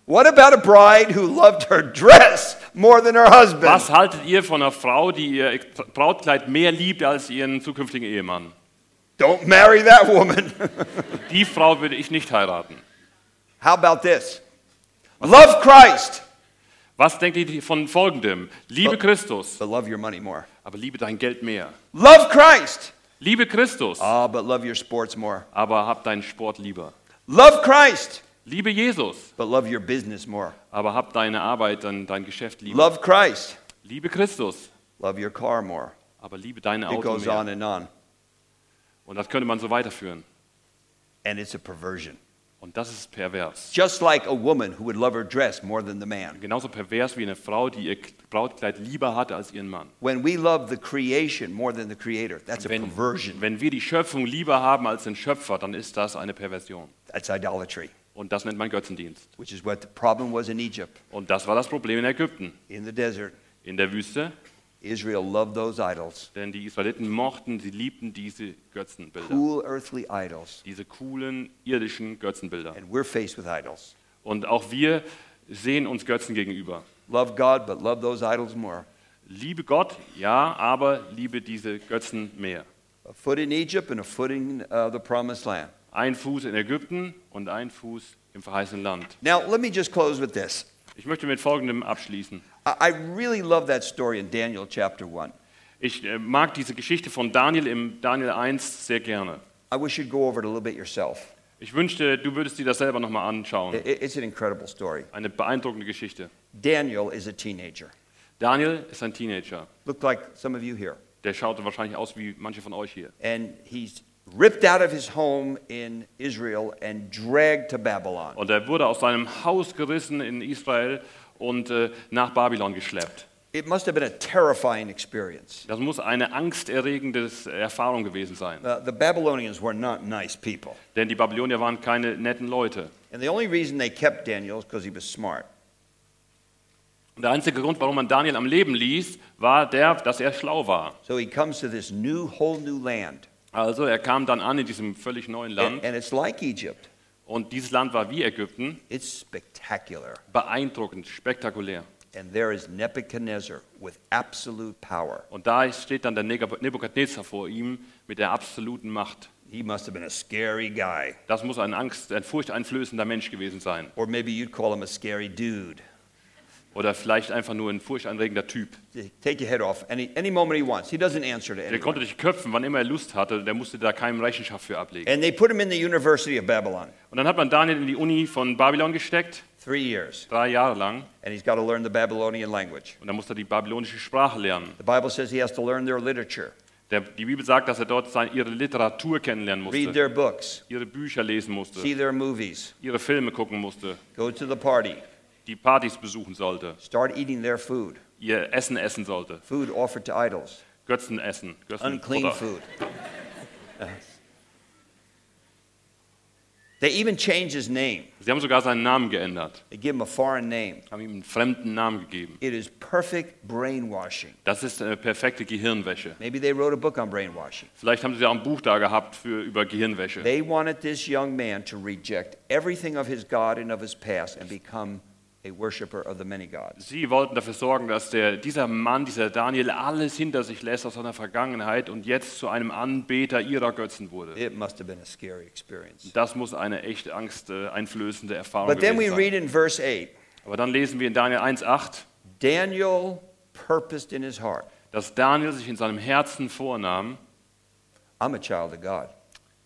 What about a bride who loved her dress more than her husband? Was haltet ihr von einer Frau, die ihr Brautkleid mehr liebt als ihren zukünftigen Ehemann? Don't marry that woman. Die Frau würde ich nicht heiraten. How about this? Love Christ, Was denkt ihr von folgendem? Liebe Christus, but love your money more. aber liebe dein Geld mehr. Love Christ, Liebe Christus, ah, but love your sports more. aber hab deinen Sport lieber. Love Christ, Liebe Jesus, but love your business more. aber hab deine Arbeit, dein, dein Geschäft lieber. Love Christ, Liebe Christus, love your car more. aber liebe deine It Auto goes on mehr. and on. Und das könnte man so weiterführen. And it's a perversion. Und das ist pervers. Just like a woman who would love her dress more than the man. Genauso pervers wie eine Frau, die ihr Brautkleid lieber hatte als ihren Mann. When we love the creation more than the creator, that's a Wenn, perversion. wenn wir die Schöpfung lieber haben als den Schöpfer, dann ist das eine Perversion. That's idolatry, Und das nennt man Götzendienst. which is what the problem was in Egypt. Und das war das Problem in Ägypten, In the desert, in der Wüste. Israel loved those idols, Denn die Israeliten mochten, sie liebten diese Götzenbilder. cool earthly idols. Diese coolen irdischen Götzenbilder. And we're faced with idols. Und auch wir sehen uns Götzen gegenüber. Love God, but love those idols more. Liebe Gott, ja, aber liebe diese Götzen mehr. A foot in Egypt and a foot in uh, the promised land. Ein Fuß in Ägypten und ein Fuß im verheißenen Land. Now, let me just close with this. Ich möchte mit Folgendem abschließen. I, really love that story in Daniel chapter 1. Ich äh, mag diese Geschichte von Daniel im Daniel 1 sehr gerne. I wish you'd go over it a little bit yourself. Ich wünschte, du würdest dir das selber nochmal I- anschauen. It's an incredible story. Eine beeindruckende Geschichte. Daniel is a teenager. Daniel ist ein Teenager. Looked like some of you here. Der schaute wahrscheinlich aus wie manche von euch hier. And he's ripped out of his home in Israel and dragged to Babylon. Und er wurde aus seinem Haus gerissen in Israel und äh, nach Babylon geschleppt. It must have been a terrifying experience. Das muss eine angsterregende Erfahrung gewesen sein. Uh, the Babylonians were not nice people. Denn die Babylonier waren keine netten Leute. And the only reason they kept Daniel is because he was smart. Der einzige Grund, warum man Daniel am Leben ließ, war der, dass er schlau war. So he comes to this new, whole new land. Also er kam dann an in diesem völlig neuen And, Land. and it's like Egypt. Und dieses Land war wie Ägypten, It's spectacular. beeindruckend, spektakulär. And there is Nebuchadnezzar with absolute power. Und da steht dann der Neb- Nebukadnezar vor ihm mit der absoluten Macht. He must have been a scary guy. Das muss ein Angst, ein furchteinflößender Mensch gewesen sein. Or maybe you'd call him a scary dude. Oder vielleicht einfach nur ein furchteinregender Typ. Take your head off any, any moment he wants. He doesn't answer to Der konnte dich köpfen, wann immer er Lust hatte. Der musste da keinem Rechenschaft für ablegen. And they put him in the University of Babylon. Und dann hat man Daniel in die Uni von Babylon gesteckt, Three years. drei Jahre lang. And he's got to learn the Babylonian language. Und dann musste er die babylonische Sprache lernen. The Bible says he has to learn their literature, Der, die Bibel sagt, dass er dort sein, ihre Literatur kennenlernen read musste, their books, ihre Bücher lesen musste, see their movies, ihre Filme gucken musste, go to the party, die Partys besuchen sollte, start eating their food, ihr Essen essen sollte, food offered to idols, Götzen essen, Götzen unclean food. They even changed his name. Sie haben sogar seinen Namen geändert, They give him a foreign name. haben ihm einen fremden Namen gegeben. It is perfect brainwashing. Das ist eine perfekte Gehirnwäsche. Maybe they wrote a book on brainwashing. Vielleicht haben sie auch ein Buch da gehabt für, über Gehirnwäsche. They wanted this young man to reject everything of his God and of his past and become a worshiper of the many gods. Sie wollten dafür sorgen, dass der, dieser Mann, dieser Daniel, alles hinter sich lässt aus seiner Vergangenheit und jetzt zu einem Anbeter ihrer Götzen wurde. It must have been a scary experience. Das muss eine echt angsteinflößende Erfahrung But then we gewesen read sein. in verse 8 Aber dann lesen wir in Daniel 1,8, Daniel purposed in his heart, dass Daniel sich in seinem Herzen vornahm, I'm a child of God.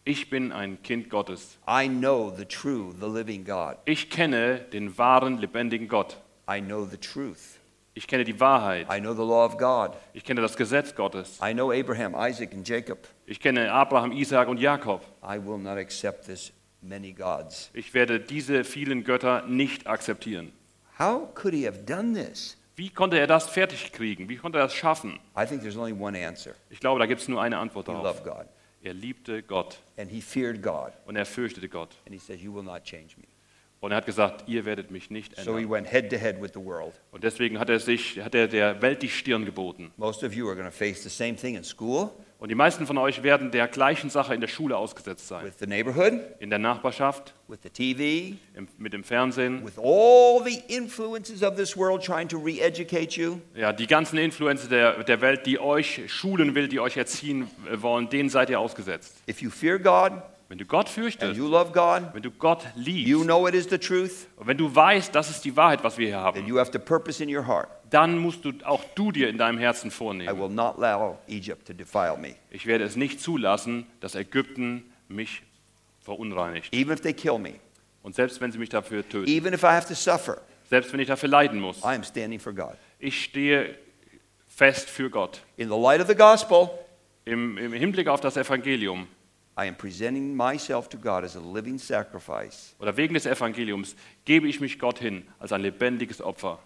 Ich bin ein Kind Gottes. I know the true, the living God. Ich kenne den wahren, lebendigen Gott. I know the truth. Ich kenne die Wahrheit. I know the law of God. Ich kenne das Gesetz Gottes. I know Abraham, Isaac, and Jacob. Ich kenne Abraham, Isaak und Jakob. I will not accept this many gods. Ich werde diese vielen Götter nicht akzeptieren. How could he have done this? Wie konnte er das fertig kriegen? Wie konnte er das schaffen? I think there's only one answer. Ich glaube, da gibt es nur eine Antwort He darauf. loved God. Er liebte Gott And he feared God. und er fürchtete Gott. And he says, You will not change me. Und er hat gesagt, ihr werdet mich nicht So he ändern. went head to head with the world. Und deswegen hat er, sich, hat er der Welt die Stirn geboten. Most of you are going to face the same thing in school, Und die meisten von euch werden der gleichen Sache in der Schule ausgesetzt sein. with the neighborhood, In der Nachbarschaft, with the TV, im, mit dem Fernsehen. with all the influences of this world trying to re educate you. Ja, die ganzen Influencer der, der Welt, die euch schulen will, die euch erziehen wollen, denen seid ihr ausgesetzt. If you fear God Wenn du Gott fürchtest, you God, wenn du Gott you liebst, know it is the truth, und wenn du weißt, das ist die Wahrheit, was wir hier haben, dann musst du auch du dir in deinem Herzen I vornehmen. will not allow Egypt to defile me. Ich werde es nicht zulassen, dass Ägypten mich verunreinigt. Even if they kill me, Und selbst wenn sie mich dafür töten, even if I have to suffer, selbst wenn ich dafür leiden muss, I am standing for God. ich stehe fest für Gott. In the light of the gospel, Im, Im Hinblick auf das Evangelium I am presenting myself to God as a living sacrifice. oder wegen des Evangeliums gebe ich mich Gott hin als ein lebendiges Opfer.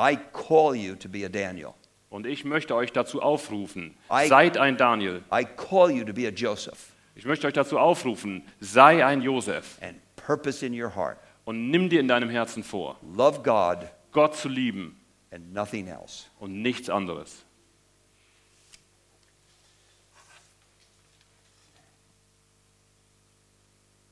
I call you to be a Daniel. Und ich möchte euch dazu aufrufen, I- seid ein Daniel. I call you to be a Joseph Ich möchte euch dazu aufrufen, sei ein Josef and purpose in your heart. und nimm dir in deinem Herzen vor, Love God Gott zu lieben and nothing else. und nichts anderes.